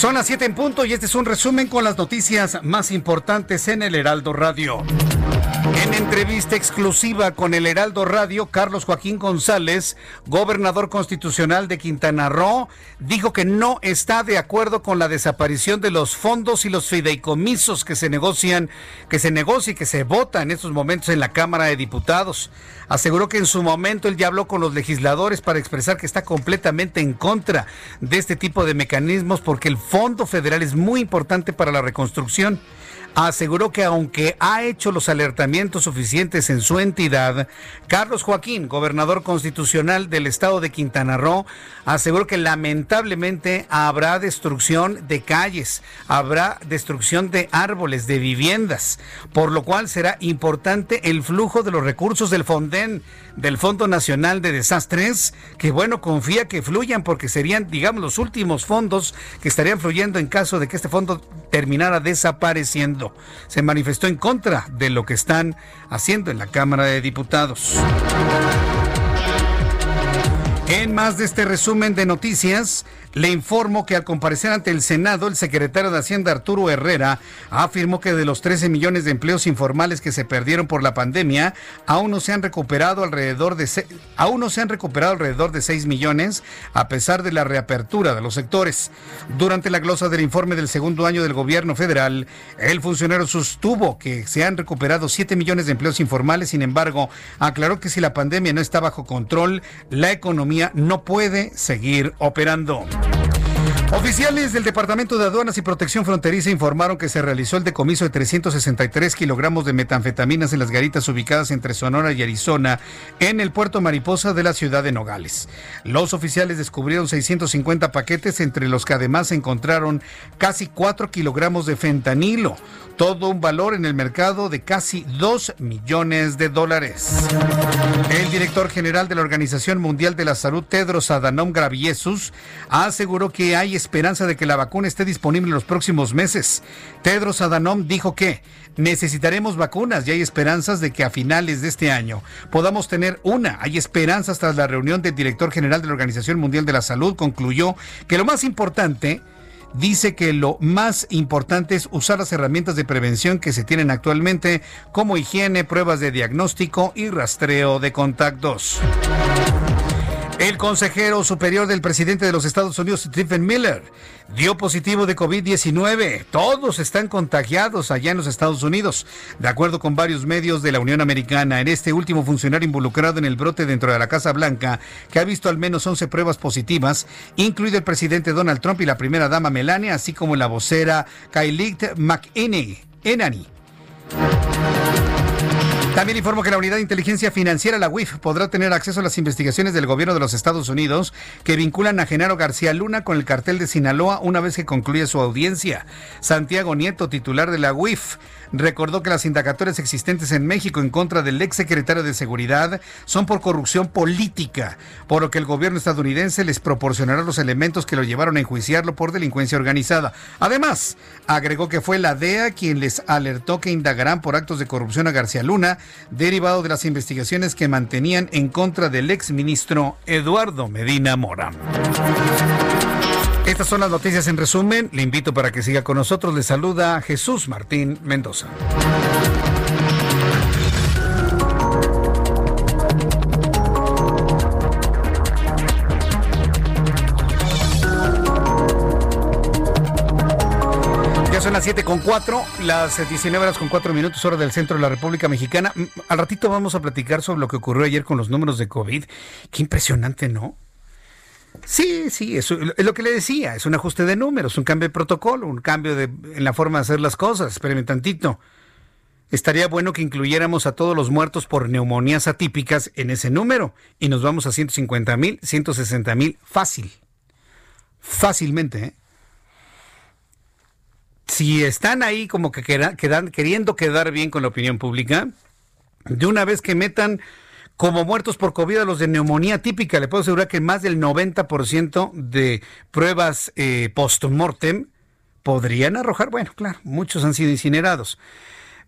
Son las 7 en punto y este es un resumen con las noticias más importantes en el Heraldo Radio. En entrevista exclusiva con el Heraldo Radio, Carlos Joaquín González, gobernador constitucional de Quintana Roo, dijo que no está de acuerdo con la desaparición de los fondos y los fideicomisos que se negocian, que se negocia y que se vota en estos momentos en la Cámara de Diputados. Aseguró que en su momento él ya habló con los legisladores para expresar que está completamente en contra de este tipo de mecanismos porque el Fondo Federal es muy importante para la reconstrucción aseguró que aunque ha hecho los alertamientos suficientes en su entidad, Carlos Joaquín, gobernador constitucional del estado de Quintana Roo, aseguró que lamentablemente habrá destrucción de calles, habrá destrucción de árboles, de viviendas, por lo cual será importante el flujo de los recursos del Fonden, del Fondo Nacional de Desastres, que bueno, confía que fluyan porque serían, digamos, los últimos fondos que estarían fluyendo en caso de que este fondo terminara desapareciendo. Se manifestó en contra de lo que están haciendo en la Cámara de Diputados. En más de este resumen de noticias, le informo que al comparecer ante el Senado, el secretario de Hacienda Arturo Herrera afirmó que de los 13 millones de empleos informales que se perdieron por la pandemia, aún no se han recuperado alrededor de aún no se han recuperado alrededor de 6 millones a pesar de la reapertura de los sectores. Durante la glosa del informe del segundo año del gobierno federal, el funcionario sostuvo que se han recuperado 7 millones de empleos informales, sin embargo, aclaró que si la pandemia no está bajo control, la economía no puede seguir operando. Oficiales del Departamento de Aduanas y Protección Fronteriza informaron que se realizó el decomiso de 363 kilogramos de metanfetaminas en las garitas ubicadas entre Sonora y Arizona en el puerto Mariposa de la ciudad de Nogales. Los oficiales descubrieron 650 paquetes, entre los que además se encontraron casi 4 kilogramos de fentanilo, todo un valor en el mercado de casi 2 millones de dólares. El director general de la Organización Mundial de la Salud, Tedros Adhanom Ghebreyesus, aseguró que hay esperanza de que la vacuna esté disponible en los próximos meses. Tedros Adhanom dijo que necesitaremos vacunas y hay esperanzas de que a finales de este año podamos tener una. Hay esperanzas tras la reunión del director general de la Organización Mundial de la Salud. Concluyó que lo más importante dice que lo más importante es usar las herramientas de prevención que se tienen actualmente, como higiene, pruebas de diagnóstico y rastreo de contactos. El consejero superior del presidente de los Estados Unidos, Stephen Miller, dio positivo de COVID-19. Todos están contagiados allá en los Estados Unidos, de acuerdo con varios medios de la Unión Americana. En este último funcionario involucrado en el brote dentro de la Casa Blanca, que ha visto al menos 11 pruebas positivas, incluido el presidente Donald Trump y la primera dama Melania, así como la vocera Kylie McEnany. También informo que la Unidad de Inteligencia Financiera, la UIF, podrá tener acceso a las investigaciones del gobierno de los Estados Unidos que vinculan a Genaro García Luna con el cartel de Sinaloa una vez que concluya su audiencia. Santiago Nieto, titular de la UIF, recordó que las indagatorias existentes en México en contra del ex secretario de Seguridad son por corrupción política, por lo que el gobierno estadounidense les proporcionará los elementos que lo llevaron a enjuiciarlo por delincuencia organizada. Además, agregó que fue la DEA quien les alertó que indagarán por actos de corrupción a García Luna, derivado de las investigaciones que mantenían en contra del ex ministro Eduardo Medina Mora. Estas son las noticias en resumen. Le invito para que siga con nosotros. Le saluda Jesús Martín Mendoza. Ya son las 7 con 4, las 19 horas con 4 minutos, hora del centro de la República Mexicana. Mm, al ratito vamos a platicar sobre lo que ocurrió ayer con los números de COVID. Qué impresionante, ¿no? Sí, sí, es lo que le decía, es un ajuste de números, un cambio de protocolo, un cambio de, en la forma de hacer las cosas. Espérenme tantito. Estaría bueno que incluyéramos a todos los muertos por neumonías atípicas en ese número y nos vamos a 150 mil, 160 mil, fácil. Fácilmente, ¿eh? Si están ahí como que quedan, queriendo quedar bien con la opinión pública, de una vez que metan como muertos por COVID a los de neumonía típica. Le puedo asegurar que más del 90% de pruebas eh, post-mortem podrían arrojar, bueno, claro, muchos han sido incinerados,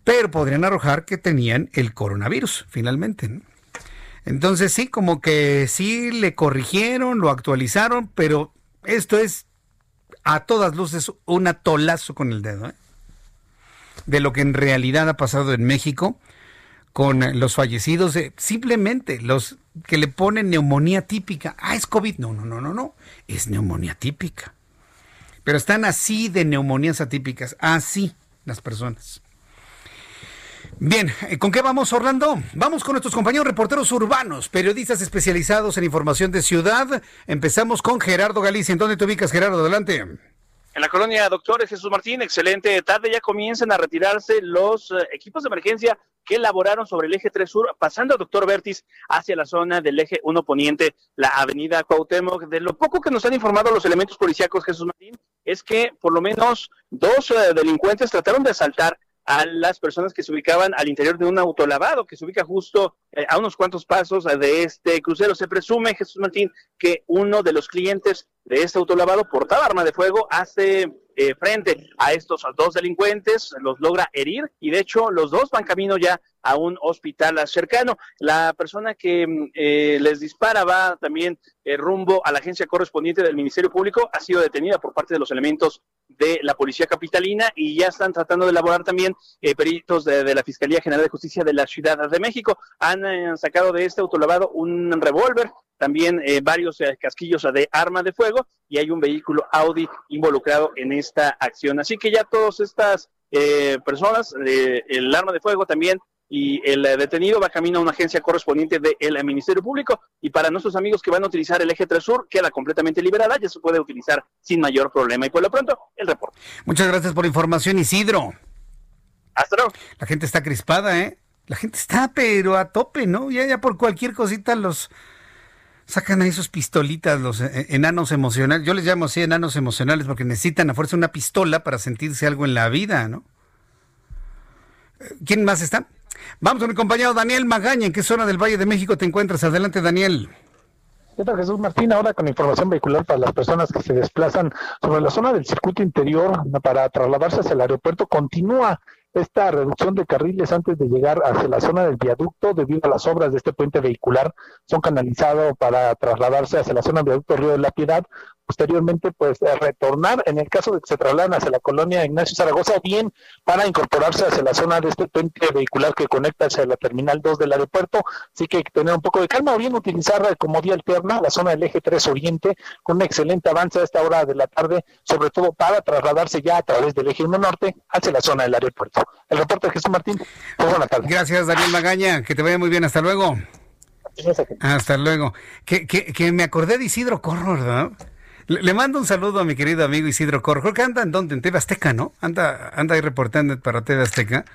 pero podrían arrojar que tenían el coronavirus, finalmente. Entonces sí, como que sí le corrigieron, lo actualizaron, pero esto es a todas luces un atolazo con el dedo. ¿eh? De lo que en realidad ha pasado en México con los fallecidos, simplemente los que le ponen neumonía típica. Ah, es COVID. No, no, no, no, no. Es neumonía típica. Pero están así de neumonías atípicas, así las personas. Bien, eh, ¿con qué vamos, Orlando? Vamos con nuestros compañeros reporteros urbanos, periodistas especializados en información de ciudad. Empezamos con Gerardo Galicia. ¿En dónde te ubicas, Gerardo? Adelante. En la colonia Doctores Jesús Martín, excelente tarde, ya comienzan a retirarse los eh, equipos de emergencia que elaboraron sobre el eje 3 Sur, pasando a Doctor Vertis hacia la zona del eje 1 Poniente, la avenida Cuauhtémoc. De lo poco que nos han informado los elementos policíacos Jesús Martín, es que por lo menos dos eh, delincuentes trataron de asaltar a las personas que se ubicaban al interior de un autolavado que se ubica justo eh, a unos cuantos pasos de este crucero. Se presume, Jesús Martín, que uno de los clientes de este autolavado portaba arma de fuego, hace eh, frente a estos dos delincuentes, los logra herir y de hecho los dos van camino ya a un hospital cercano. La persona que mm, eh, les dispara va también eh, rumbo a la agencia correspondiente del Ministerio Público, ha sido detenida por parte de los elementos de la Policía Capitalina y ya están tratando de elaborar también peritos de, la Fiscalía General de Justicia de la Ciudad de México. Han sacado de este autolavado un revólver, también varios casquillos de arma de fuego y hay un vehículo Audi involucrado en esta acción. Así que ya todas estas eh, personas, eh, el arma de fuego también y el eh, detenido va camino a una agencia correspondiente del Ministerio Público y para nuestros amigos que van a utilizar el eje 3 Sur queda completamente liberada, ya se puede utilizar sin mayor problema. Y por lo pronto, el reporte. Muchas gracias por la información, Isidro. Hasta luego. La gente está crispada, ¿eh? La gente está, pero a tope, ¿no? Ya, ya por cualquier cosita los sacan ahí sus pistolitas, los eh, enanos emocionales. Yo les llamo así enanos emocionales porque necesitan a fuerza una pistola para sentirse algo en la vida, ¿no? Eh, ¿Quién más está? Vamos con mi compañero Daniel Magaña. ¿En qué zona del Valle de México te encuentras? Adelante, Daniel. ¿Qué tal, Jesús Martín? Ahora con información vehicular para las personas que se desplazan sobre la zona del circuito interior para trasladarse hacia el aeropuerto. Continúa esta reducción de carriles antes de llegar hacia la zona del viaducto debido a las obras de este puente vehicular son canalizados para trasladarse hacia la zona del viaducto Río de la Piedad posteriormente pues eh, retornar en el caso de que se trasladen hacia la colonia Ignacio Zaragoza bien para incorporarse hacia la zona de este puente vehicular que conecta hacia la terminal 2 del aeropuerto, así que hay que tener un poco de calma o bien utilizar como vía alterna la zona del eje 3 Oriente con un excelente avance a esta hora de la tarde, sobre todo para trasladarse ya a través del eje 1 Norte hacia la zona del aeropuerto. El reporte de Jesús Martín, buenas tardes. Gracias Daniel Magaña, que te vaya muy bien, hasta luego. Hasta luego. Que, que, que me acordé de Isidro Corro, ¿verdad? Le, mando un saludo a mi querido amigo Isidro Corro. Creo que anda en donde, en TV Azteca, ¿no? Anda, anda ahí reportando para TV Azteca.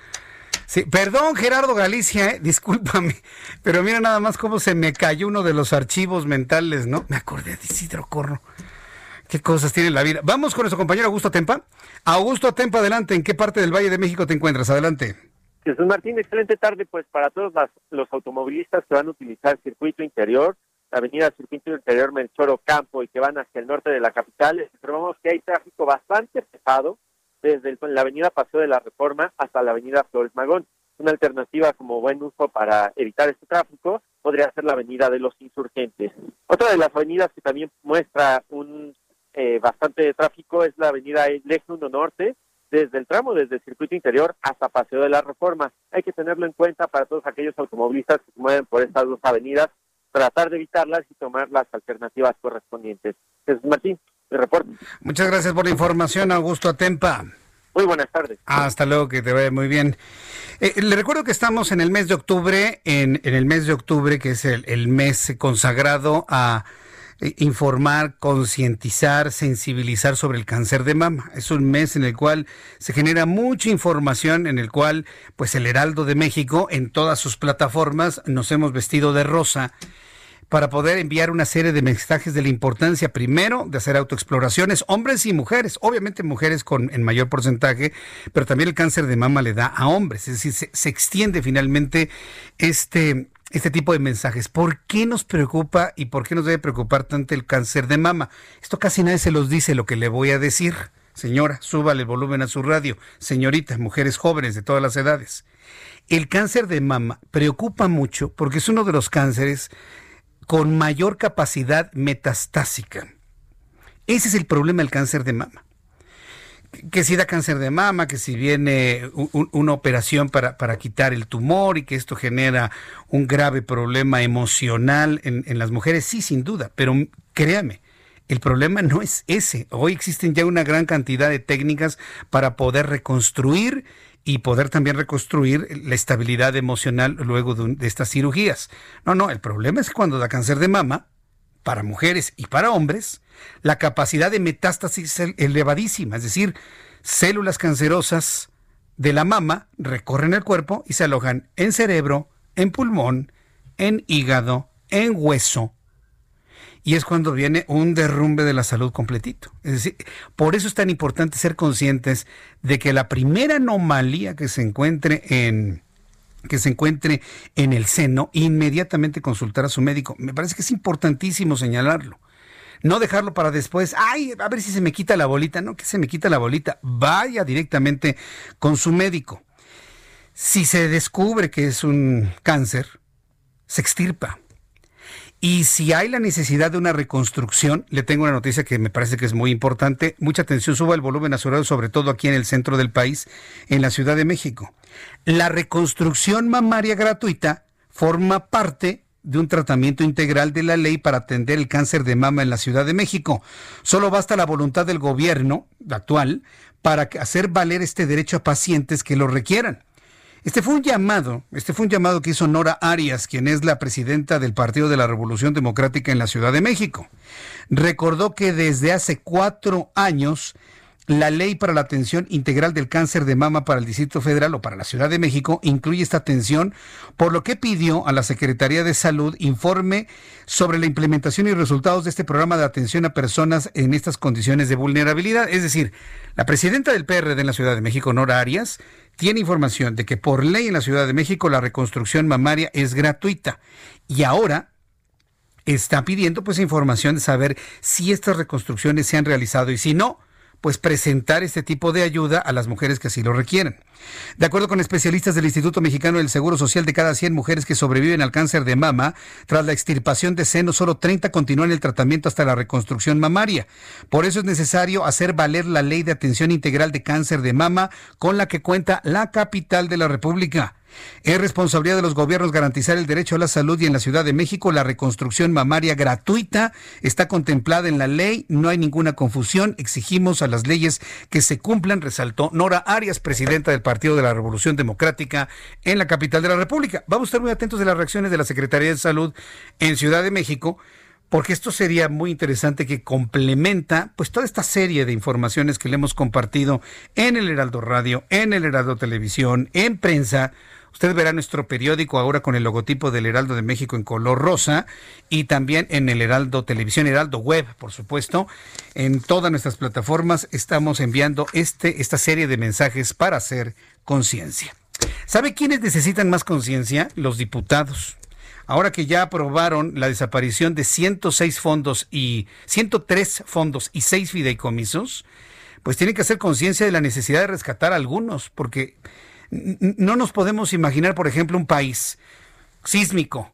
Sí, perdón Gerardo Galicia, eh, discúlpame, pero mira nada más cómo se me cayó uno de los archivos mentales, ¿no? Me acordé de Isidro Corro. Qué cosas tiene la vida. Vamos con nuestro compañero Augusto Tempa. Augusto Tempa, adelante. ¿En qué parte del Valle de México te encuentras? Adelante. Jesús Martín, excelente tarde pues para todos los automovilistas que van a utilizar el circuito interior la avenida Circuito Interior Melchor Campo y que van hacia el norte de la capital, observamos que hay tráfico bastante pesado desde la avenida Paseo de la Reforma hasta la avenida Flores Magón. Una alternativa como buen uso para evitar este tráfico podría ser la avenida de los insurgentes. Otra de las avenidas que también muestra un eh, bastante tráfico es la avenida 1 Norte, desde el tramo desde el circuito interior hasta Paseo de la Reforma. Hay que tenerlo en cuenta para todos aquellos automovilistas que se mueven por estas dos avenidas tratar de evitarlas y tomar las alternativas correspondientes. Jesús Martín, mi reporte. Muchas gracias por la información, Augusto Atempa. Muy buenas tardes. Hasta luego, que te vaya muy bien. Eh, le recuerdo que estamos en el mes de octubre, en, en el mes de octubre, que es el, el mes consagrado a informar, concientizar, sensibilizar sobre el cáncer de mama. Es un mes en el cual se genera mucha información, en el cual, pues, el Heraldo de México, en todas sus plataformas, nos hemos vestido de rosa para poder enviar una serie de mensajes de la importancia, primero, de hacer autoexploraciones, hombres y mujeres, obviamente mujeres con en mayor porcentaje, pero también el cáncer de mama le da a hombres, es decir, se, se extiende finalmente este, este tipo de mensajes. ¿Por qué nos preocupa y por qué nos debe preocupar tanto el cáncer de mama? Esto casi nadie se los dice lo que le voy a decir. Señora, súbale el volumen a su radio. Señoritas, mujeres jóvenes de todas las edades. El cáncer de mama preocupa mucho porque es uno de los cánceres con mayor capacidad metastásica. Ese es el problema del cáncer de mama. Que si da cáncer de mama, que si viene una operación para, para, quitar el tumor y que esto genera un grave problema emocional en, en las mujeres, sí, sin duda, pero créame, el problema no es ese. Hoy existen ya una gran cantidad de técnicas para poder reconstruir y poder también reconstruir la estabilidad emocional luego de, de, estas cirugías. No, no, el problema es que cuando da cáncer de mama, para mujeres y para hombres, la capacidad de metástasis elevadísima, es decir, células cancerosas de la mama recorren el cuerpo y se alojan en cerebro, en pulmón, en hígado, en hueso, y es cuando viene un derrumbe de la salud completito. Es decir, por eso es tan importante ser conscientes de que la primera anomalía que se encuentre en que se encuentre en el seno, inmediatamente consultar a su médico. Me parece que es importantísimo señalarlo. No dejarlo para después, ay, a ver si se me quita la bolita. No, que se me quita la bolita. Vaya directamente con su médico. Si se descubre que es un cáncer, se extirpa y si hay la necesidad de una reconstrucción, le tengo una noticia que me parece que es muy importante. Mucha atención, suba el volumen a sobre todo aquí en el centro del país, en la Ciudad de México. La reconstrucción mamaria gratuita forma parte de un tratamiento integral de la ley para atender el cáncer de mama en la Ciudad de México. Solo basta la voluntad del gobierno actual para hacer valer este derecho a pacientes que lo requieran. Este fue un llamado, este fue un llamado que hizo Nora Arias, quien es la presidenta del Partido de la Revolución Democrática en la Ciudad de México. Recordó que desde hace cuatro años la ley para la atención integral del cáncer de mama para el Distrito Federal o para la Ciudad de México incluye esta atención, por lo que pidió a la Secretaría de Salud informe sobre la implementación y resultados de este programa de atención a personas en estas condiciones de vulnerabilidad. Es decir, la presidenta del PRD en la Ciudad de México, Nora Arias, tiene información de que por ley en la Ciudad de México la reconstrucción mamaria es gratuita y ahora está pidiendo pues información de saber si estas reconstrucciones se han realizado y si no, pues presentar este tipo de ayuda a las mujeres que así lo requieren. De acuerdo con especialistas del Instituto Mexicano del Seguro Social, de cada 100 mujeres que sobreviven al cáncer de mama, tras la extirpación de seno, solo 30 continúan el tratamiento hasta la reconstrucción mamaria. Por eso es necesario hacer valer la ley de atención integral de cáncer de mama con la que cuenta la capital de la República. Es responsabilidad de los gobiernos garantizar el derecho a la salud y en la Ciudad de México la reconstrucción mamaria gratuita está contemplada en la ley, no hay ninguna confusión, exigimos a las leyes que se cumplan, resaltó Nora Arias, presidenta del Partido de la Revolución Democrática en la capital de la República. Vamos a estar muy atentos de las reacciones de la Secretaría de Salud en Ciudad de México porque esto sería muy interesante que complementa pues toda esta serie de informaciones que le hemos compartido en el Heraldo Radio, en el Heraldo Televisión, en prensa Usted verá nuestro periódico ahora con el logotipo del Heraldo de México en color rosa y también en el Heraldo Televisión, Heraldo Web, por supuesto. En todas nuestras plataformas estamos enviando este, esta serie de mensajes para hacer conciencia. ¿Sabe quiénes necesitan más conciencia? Los diputados. Ahora que ya aprobaron la desaparición de 106 fondos y 103 fondos y 6 fideicomisos, pues tienen que hacer conciencia de la necesidad de rescatar algunos, porque no nos podemos imaginar, por ejemplo, un país sísmico,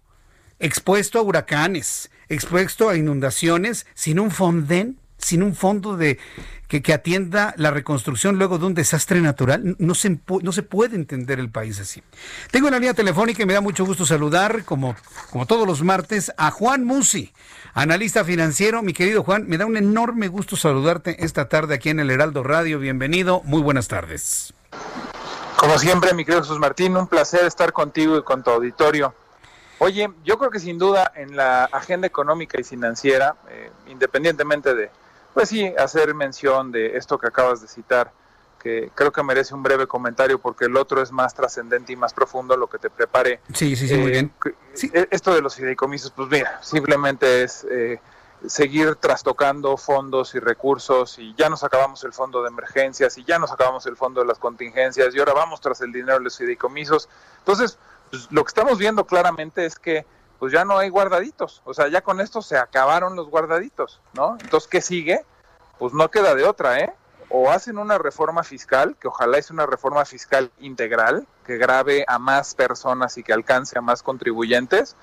expuesto a huracanes, expuesto a inundaciones, sin un fonden, sin un fondo de que, que, atienda la reconstrucción luego de un desastre natural. No se, no se puede entender el país así. Tengo una línea telefónica y me da mucho gusto saludar, como, como todos los martes, a Juan Musi, analista financiero. Mi querido Juan, me da un enorme gusto saludarte esta tarde aquí en el Heraldo Radio. Bienvenido, muy buenas tardes. Como siempre, mi querido Jesús Martín, un placer estar contigo y con tu auditorio. Oye, yo creo que sin duda en la agenda económica y financiera, eh, independientemente de, pues sí, hacer mención de esto que acabas de citar, que creo que merece un breve comentario porque el otro es más trascendente y más profundo, lo que te prepare. Sí, sí, sí, muy bien. Eh, esto de los fideicomisos, pues mira, simplemente es... Eh, seguir trastocando fondos y recursos y ya nos acabamos el fondo de emergencias y ya nos acabamos el fondo de las contingencias y ahora vamos tras el dinero de los fideicomisos. Entonces, pues, lo que estamos viendo claramente es que pues ya no hay guardaditos, o sea, ya con esto se acabaron los guardaditos, ¿no? Entonces, ¿qué sigue? Pues no queda de otra, ¿eh? O hacen una reforma fiscal, que ojalá es una reforma fiscal integral, que grave a más personas y que alcance a más contribuyentes,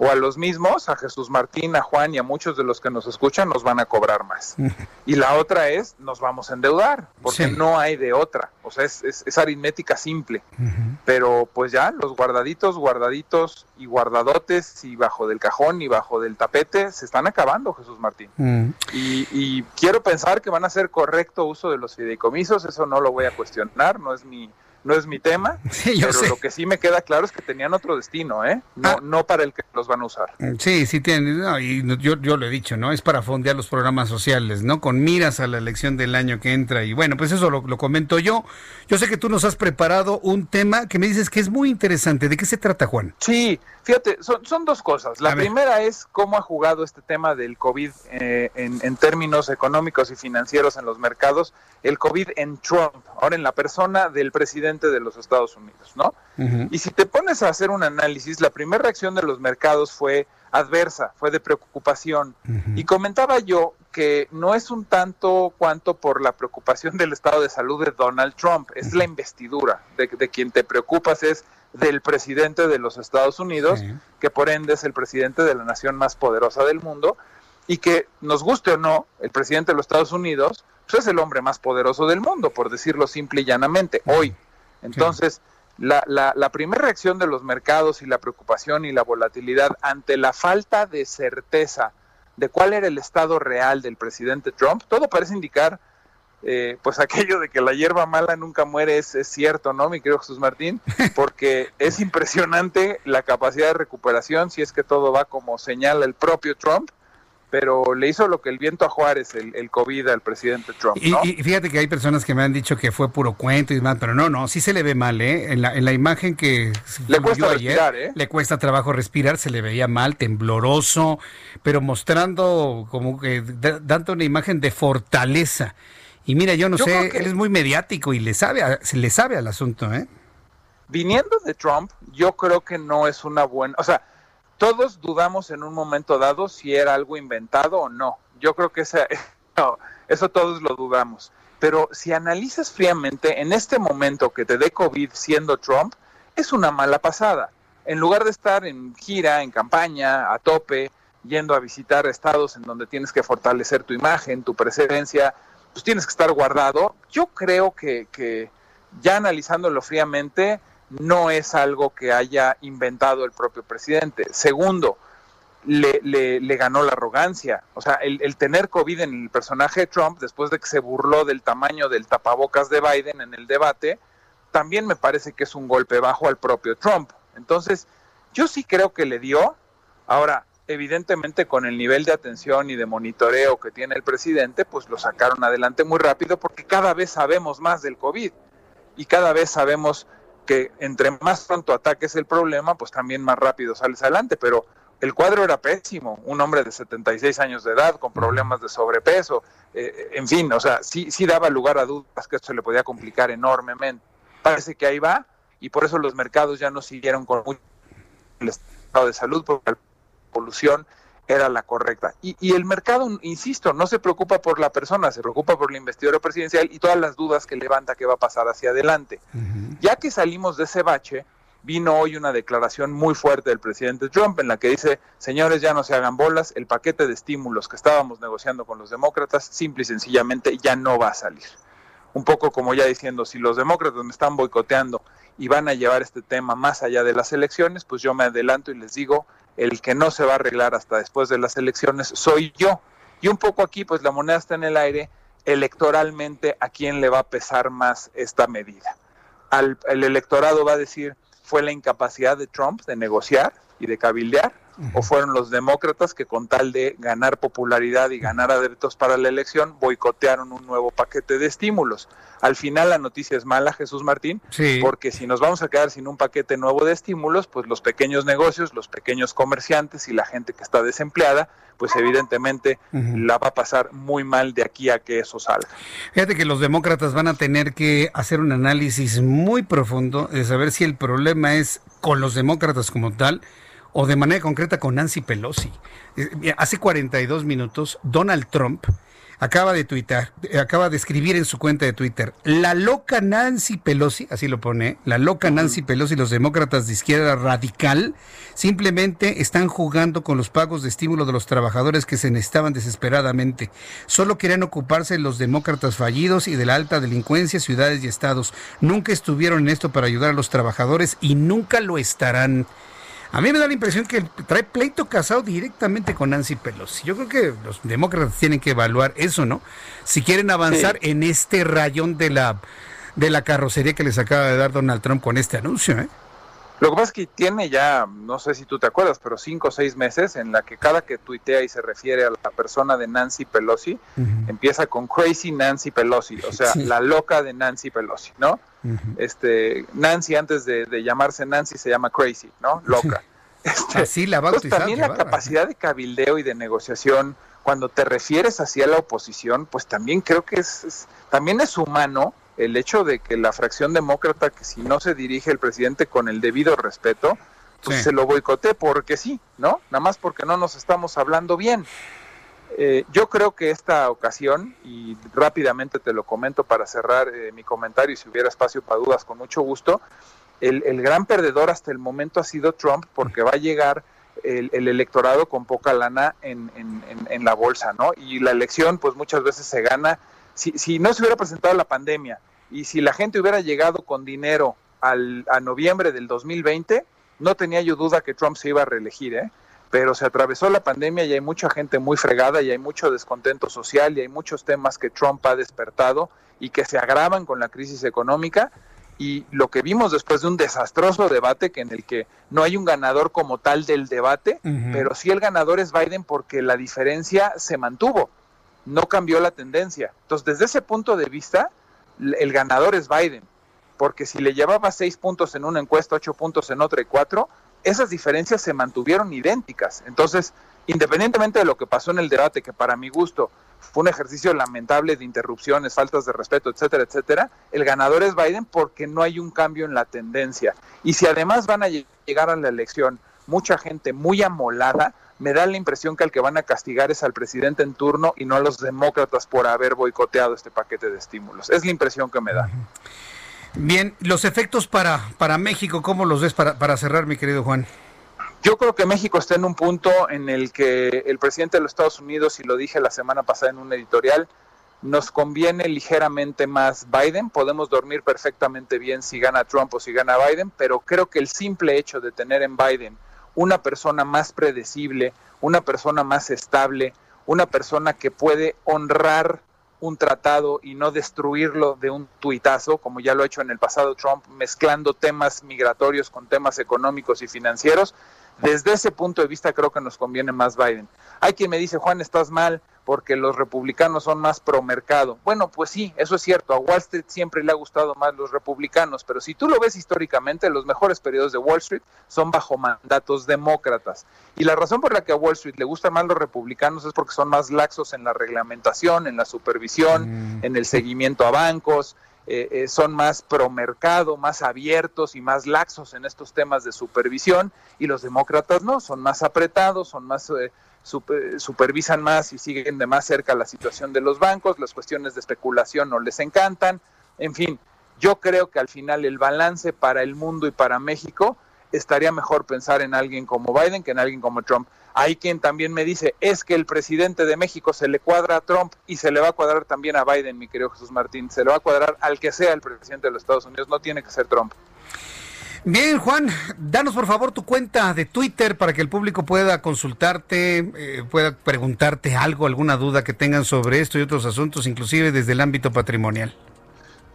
o a los mismos, a Jesús Martín, a Juan y a muchos de los que nos escuchan, nos van a cobrar más. y la otra es, nos vamos a endeudar, porque no hay de otra. O sea, es, es, aritmética simple. Pero pues ya, los guardaditos, guardaditos y guardadotes y bajo del cajón y bajo del tapete se están acabando, Jesús Martín. y, y quiero pensar que van a hacer correcto uso de los fideicomisos, eso no lo voy a cuestionar, no es mi no es mi tema, pero lo que sí me queda claro es que tenían otro destino, ¿eh? No, ah. no para el que los van a usar. Mm, sí, sí tienen, y yo, yo lo he dicho, ¿no? Es para fondear los programas sociales, ¿no? Con miras a la elección del año que entra. Y bueno, pues eso lo, lo comento yo. Yo sé que tú nos has preparado un tema que me dices que es muy interesante. ¿De qué se trata, Juan? Sí, fíjate, son, son dos cosas. La primera es cómo ha jugado este tema del COVID eh, en, en términos económicos y financieros en los mercados, el COVID en Trump, ahora en la persona del presidente de los Estados Unidos, ¿no? Y si te pones a hacer un análisis, la primera reacción de los mercados fue adversa, fue de preocupación. Y comentaba yo que no es un tanto cuanto por la preocupación del estado de salud de Donald Trump, es la investidura, de, quien te preocupas es del presidente de los Estados Unidos, que por ende es el presidente de la nación más poderosa del mundo, y que nos guste o no, el presidente de los Estados Unidos pues es el hombre más poderoso del mundo, por decirlo simple y llanamente, hoy. Entonces, la, la, primera reacción de los mercados y la preocupación y la volatilidad ante la falta de certeza de cuál era el estado real del presidente Trump, todo parece indicar eh, pues aquello de que la hierba mala nunca muere es, es, cierto, ¿no, mi querido Jesús Martín? Porque es impresionante la capacidad de recuperación si es que todo va como señala el propio Trump pero le hizo lo que el viento a Juárez, el, el COVID al presidente Trump. Y, y, fíjate que hay personas que me han dicho que fue puro cuento y demás, pero no, no, sí se le ve mal, ¿eh? En la, en la imagen que le cuesta ayer, respirar, ¿eh? Le cuesta trabajo respirar, se le veía mal, tembloroso, pero mostrando como que dando una imagen de fortaleza. Y mira, yo no yo sé, él es muy mediático y le sabe, se le sabe al asunto, ¿eh? Viniendo de Trump, yo creo que no es una buena, o sea, todos dudamos en un momento dado si era algo inventado o no. Yo creo que esa, no, eso todos lo dudamos. Pero si analizas fríamente, en este momento que te dé COVID siendo Trump, es una mala pasada. En lugar de estar en gira, en campaña, a tope, yendo a visitar estados en donde tienes que fortalecer tu imagen, tu presencia, pues tienes que estar guardado. Yo creo que, que ya analizándolo fríamente, no es algo que haya inventado el propio presidente. Segundo, le, ganó la arrogancia. O sea, el, tener COVID en el personaje de Trump, después de que se burló del tamaño del tapabocas de Biden en el debate, también me parece que es un golpe bajo al propio Trump. Entonces, yo sí creo que le dio. Ahora, evidentemente con el nivel de atención y de monitoreo que tiene el presidente, pues lo sacaron adelante muy rápido porque cada vez sabemos más del COVID y cada vez sabemos que entre más pronto ataques el problema, pues también más rápido sales adelante, pero el cuadro era pésimo, un hombre de 76 años de edad con problemas de sobrepeso, eh, en fin, o sea, sí, sí daba lugar a dudas que esto se le podía complicar enormemente. Parece que ahí va y por eso los mercados ya no siguieron con mucho el estado de salud porque la polución era la correcta. Y, y, el mercado, insisto, no se preocupa por la persona, se preocupa por la investidura presidencial y todas las dudas que levanta que va a pasar hacia adelante. Uh -huh. Ya que salimos de ese bache, vino hoy una declaración muy fuerte del presidente Trump en la que dice, señores, ya no se hagan bolas, el paquete de estímulos que estábamos negociando con los demócratas simple y sencillamente ya no va a salir. Un poco como ya diciendo, si los demócratas me están boicoteando y van a llevar este tema más allá de las elecciones, pues yo me adelanto y les digo, el que no se va a arreglar hasta después de las elecciones soy yo. Y un poco aquí, pues la moneda está en el aire, electoralmente, ¿a quién le va a pesar más esta medida? Al, el electorado va a decir, fue la incapacidad de Trump de negociar y de cabildear. O fueron los demócratas que con tal de ganar popularidad y ganar adeptos para la elección, boicotearon un nuevo paquete de estímulos. Al final la noticia es mala, Jesús Martín, sí. porque si nos vamos a quedar sin un paquete nuevo de estímulos, pues los pequeños negocios, los pequeños comerciantes y la gente que está desempleada, pues evidentemente uh -huh. la va a pasar muy mal de aquí a que eso salga. Fíjate que los demócratas van a tener que hacer un análisis muy profundo de saber si el problema es con los demócratas como tal o de manera concreta con Nancy Pelosi. Hace 42 minutos, Donald Trump acaba de tuitar, acaba de escribir en su cuenta de Twitter, la loca Nancy Pelosi, así lo pone, la loca Nancy Pelosi y los demócratas de izquierda radical simplemente están jugando con los pagos de estímulo de los trabajadores que se necesitaban desesperadamente. Solo querían ocuparse los demócratas fallidos y de la alta delincuencia, ciudades y estados. Nunca estuvieron en esto para ayudar a los trabajadores y nunca lo estarán. A mí me da la impresión que trae pleito casado directamente con Nancy Pelosi. Yo creo que los demócratas tienen que evaluar eso, ¿no? Si quieren avanzar sí. en este rayón de la, de la carrocería que les acaba de dar Donald Trump con este anuncio, ¿eh? Lo que pasa es que tiene ya, no sé si tú te acuerdas, pero cinco o seis meses en la que cada que tuitea y se refiere a la persona de Nancy Pelosi, uh -huh. empieza con Crazy Nancy Pelosi, o sea, sí. la loca de Nancy Pelosi, ¿no? Uh -huh. Este, Nancy antes de, de, llamarse Nancy se llama Crazy, ¿no? Loca. Este, Así la va pues también la capacidad de cabildeo y de negociación, cuando te refieres hacia la oposición, pues también creo que es, es también es humano el hecho de que la fracción demócrata, que si no se dirige el presidente con el debido respeto, pues sí. se lo boicotee porque sí, ¿no? Nada más porque no nos estamos hablando bien. Eh, yo creo que esta ocasión, y rápidamente te lo comento para cerrar eh, mi comentario, y si hubiera espacio para dudas, con mucho gusto, el, el, gran perdedor hasta el momento ha sido Trump porque va a llegar el, el electorado con poca lana en, en, en, en, la bolsa, ¿no? Y la elección, pues muchas veces se gana. Si, si no se hubiera presentado la pandemia y si la gente hubiera llegado con dinero al, a noviembre del 2020, no tenía yo duda que Trump se iba a reelegir, ¿eh? Pero se atravesó la pandemia y hay mucha gente muy fregada y hay mucho descontento social y hay muchos temas que Trump ha despertado y que se agravan con la crisis económica y lo que vimos después de un desastroso debate que en el que no hay un ganador como tal del debate, pero sí el ganador es Biden porque la diferencia se mantuvo, no cambió la tendencia. Entonces, desde ese punto de vista, el ganador es Biden, porque si le llevaba seis puntos en una encuesta, ocho puntos en otra y cuatro, esas diferencias se mantuvieron idénticas. Entonces, independientemente de lo que pasó en el debate, que para mi gusto fue un ejercicio lamentable de interrupciones, faltas de respeto, etcétera, etcétera. El ganador es Biden porque no hay un cambio en la tendencia. Y si además van a llegar a la elección mucha gente muy amolada, me da la impresión que al que van a castigar es al presidente en turno y no a los demócratas por haber boicoteado este paquete de estímulos. Es la impresión que me da. Bien, los efectos para, para México, ¿cómo los ves para, para cerrar, mi querido Juan? Yo creo que México está en un punto en el que el presidente de los Estados Unidos, y lo dije la semana pasada en un editorial, nos conviene ligeramente más Biden. Podemos dormir perfectamente bien si gana Trump o si gana Biden, pero creo que el simple hecho de tener en Biden una persona más predecible, una persona más estable, una persona que puede honrar un tratado y no destruirlo de un tuitazo, como ya lo ha hecho en el pasado Trump, mezclando temas migratorios con temas económicos y financieros, desde ese punto de vista creo que nos conviene más Biden. Hay quien me dice, Juan, estás mal porque los republicanos son más pro mercado. Bueno, pues sí, eso es cierto. A Wall Street siempre le ha gustado más los republicanos, pero si tú lo ves históricamente, los mejores periodos de Wall Street son bajo mandatos demócratas. Y la razón por la que a Wall Street le gustan más los republicanos es porque son más laxos en la reglamentación, en la supervisión, mm. en el seguimiento a bancos, eh, eh, son más pro mercado, más abiertos y más laxos en estos temas de supervisión y los demócratas no, son más apretados, son más eh, supervisan más y siguen de más cerca la situación de los bancos, las cuestiones de especulación no les encantan, en fin, yo creo que al final el balance para el mundo y para México estaría mejor pensar en alguien como Biden que en alguien como Trump. Hay quien también me dice, es que el presidente de México se le cuadra a Trump y se le va a cuadrar también a Biden, mi querido Jesús Martín. Se le va a cuadrar al que sea el presidente de los Estados Unidos, no tiene que ser Trump. Bien, Juan, danos por favor tu cuenta de Twitter para que el público pueda consultarte, eh, pueda preguntarte algo, alguna duda que tengan sobre esto y otros asuntos, inclusive desde el ámbito patrimonial.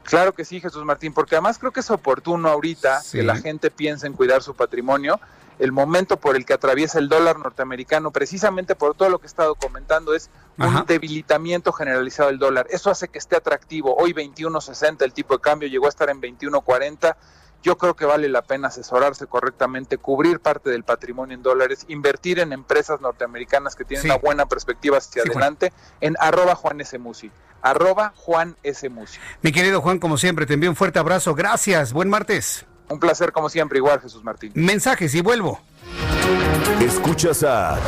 Claro que sí, Jesús Martín, porque además creo que es oportuno ahorita que la gente piense en cuidar su patrimonio. El momento por el que atraviesa el dólar norteamericano, precisamente por todo lo que he estado comentando, es un debilitamiento generalizado del dólar. Eso hace que esté atractivo. Hoy 21.60 el tipo de cambio llegó a estar en 21.40 yo creo que vale la pena asesorarse correctamente, cubrir parte del patrimonio en dólares, invertir en empresas norteamericanas que tienen una buena perspectiva hacia adelante en arroba Juan S. Musi. Arroba Juan S. Musi. Mi querido Juan, como siempre, te envío un fuerte abrazo. Gracias. Buen martes. Un placer, como siempre, igual, Jesús Martín. Mensajes y vuelvo. Escuchas a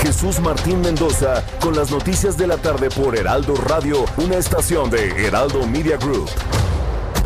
Jesús Martín Mendoza con las noticias de la tarde por Heraldo Radio, una estación de Heraldo Media Group.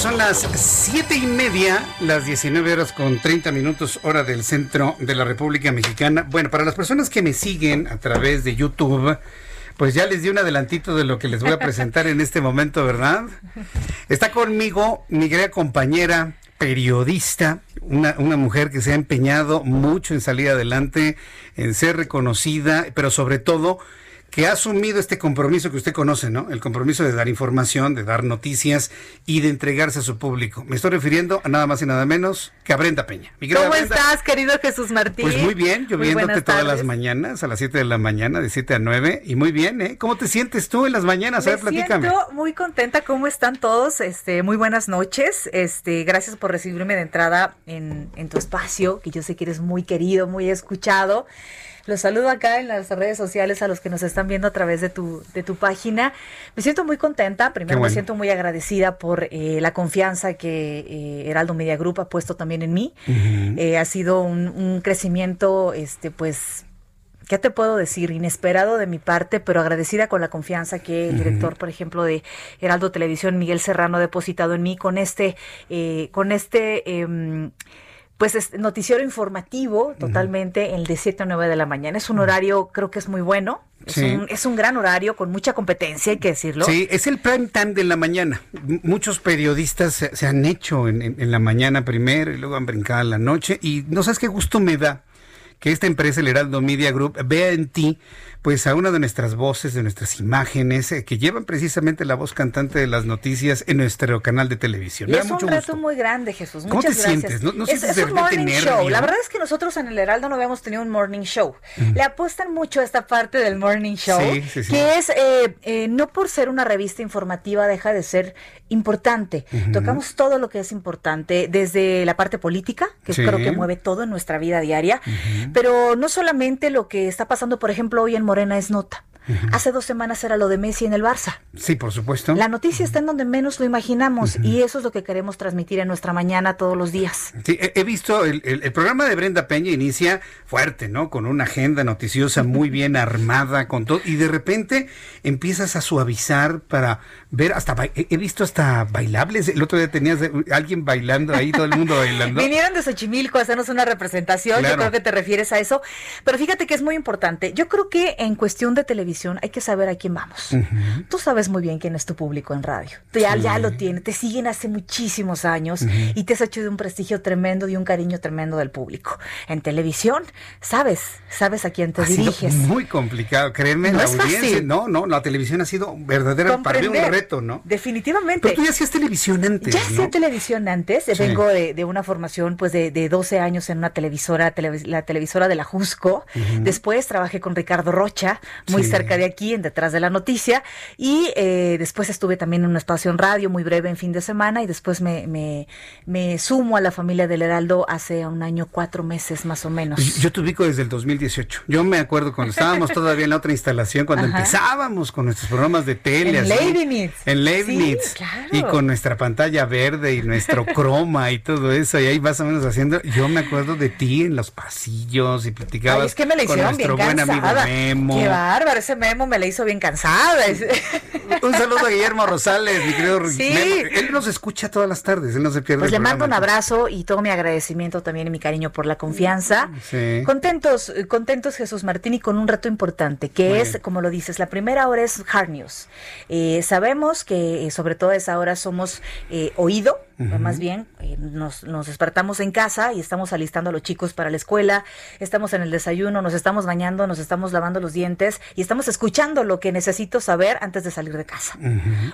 Son las siete y media, las 19 horas con 30 minutos, hora del centro de la República Mexicana. Bueno, para las personas que me siguen a través de YouTube, pues ya les di un adelantito de lo que les voy a presentar en este momento, ¿verdad? Está conmigo mi querida compañera, periodista, una, una mujer que se ha empeñado mucho en salir adelante, en ser reconocida, pero sobre todo que ha asumido este compromiso que usted conoce, ¿no? El compromiso de dar información, de dar noticias y de entregarse a su público. Me estoy refiriendo a nada más y nada menos que a Brenda Peña. ¿Cómo estás, querido Jesús Martín? Pues muy bien, yo viéndote todas las mañanas, a las 7 de la mañana, de 7 a 9, y muy bien, ¿eh? ¿Cómo te sientes tú en las mañanas? a ver, platícame. Siento muy contenta, ¿cómo están todos? Este, muy buenas noches. Este, gracias por recibirme de entrada en, en tu espacio, que yo sé que eres muy querido, muy escuchado. Los saludo acá en las redes sociales a los que nos están viendo a través de tu, de tu página. Me siento muy contenta, primero me siento muy agradecida por eh, la confianza que eh, Heraldo Media Group ha puesto también en mí. Eh, ha sido un, un crecimiento, este, pues ¿qué te puedo decir? Inesperado de mi parte, pero agradecida con la confianza que el director, por ejemplo, de Heraldo Televisión, Miguel Serrano, ha depositado en mí con este, eh, con este, em, pues es noticiero informativo totalmente el de 7 a 9 de la mañana. Es un horario, creo que es muy bueno. Es, Sí. un, es un gran horario con mucha competencia, hay que decirlo. Sí, es el prime time de la mañana. M- Muchos periodistas se, se han hecho en, en- en la mañana primero y luego han brincado a la noche. Y no sabes qué gusto me da que esta empresa, el Heraldo Media Group, vea en ti pues a una de nuestras voces, de nuestras imágenes, eh, que llevan precisamente la voz cantante de las noticias en nuestro canal de televisión. Y es un reto gusto. muy grande, Jesús. ¿Cómo Muchas te gracias. sientes? ¿No- no es, sientes es de un morning nervio? show. La verdad es que nosotros en el Heraldo no habíamos tenido un morning show. Le apuestan mucho a esta parte del morning show, Sí, sí, sí. que es, eh, eh, no por ser una revista informativa, deja de ser importante. Tocamos todo lo que es importante, desde la parte política, que creo que mueve todo en nuestra vida diaria, pero no solamente lo que está pasando, por ejemplo, hoy en Morena es nota. Hace dos semanas era lo de Messi en el Barça. Sí, por supuesto. La noticia está en donde menos lo imaginamos y eso es lo que queremos transmitir en nuestra mañana todos los días. Sí, he, he visto el, el- el programa de Brenda Peña inicia fuerte, ¿no? Con una agenda noticiosa muy bien armada, con todo, y de repente empiezas a suavizar para ver hasta, he visto hasta bailables. El otro día tenías alguien bailando ahí, todo el mundo bailando. Vinieron de Xochimilco a hacernos una representación, Claro. yo creo que te refieres a eso, pero fíjate que es muy importante. Yo creo que en cuestión de televisión hay que saber a quién vamos. Tú sabes muy bien quién es tu público en radio. Ya, Sí. ya lo tiene, te siguen hace muchísimos años y te has hecho de un prestigio tremendo y un cariño tremendo del público. En televisión, sabes, sabes a quién te Ha sido diriges. muy complicado, créeme, No la es audiencia. fácil. No, no, la televisión ha sido verdadera para mí un reto, ¿no? Definitivamente. Pero tú ya hacías televisión antes, Ya ¿no? hacía televisión antes, Sí. vengo de, de una formación pues de, de 12 años en una televisora, televis- la televisora de la Jusco. Después trabajé con Ricardo Rocha, muy Sí. cerca de aquí, en Detrás de la Noticia. Y eh, después estuve también en un espacio en radio muy breve en fin de semana y después me, me, me sumo a la familia del Heraldo hace un año, cuatro meses más o menos. Pues Yo te ubico desde el 2018. Yo me acuerdo cuando estábamos todavía en la otra instalación, cuando Ajá. empezábamos con nuestros programas de tele. En Leibniz. En Leibniz. Sí, claro. Y con nuestra pantalla verde y nuestro croma y todo eso. Y ahí más o menos haciendo. Yo me acuerdo de ti en los pasillos y platicabas Ay, es que me la con nuestro bien buen amigo Memo. Qué bárbaro, ese Memo me la hizo bien cansada. Un saludo a Guillermo Rosales, mi querido Sí. Memo. Él nos escucha todas las tardes, él no se pierde Pues el le mando un abrazo y todo mi agradecimiento también y mi cariño por la confianza. Sí. Contentos, eh, contentos Jesús Martín y con un reto importante, que Muy es, bien. como lo dices, la primera hora es hard news. Eh, sabemos que eh, sobre todo a esa hora somos eh, oído, Ujú. más bien, eh, nos, nos despertamos en casa y estamos alistando a los chicos para la escuela, estamos en el desayuno, nos estamos bañando, nos estamos lavando los dientes y estamos escuchando lo que necesito saber antes de salir de casa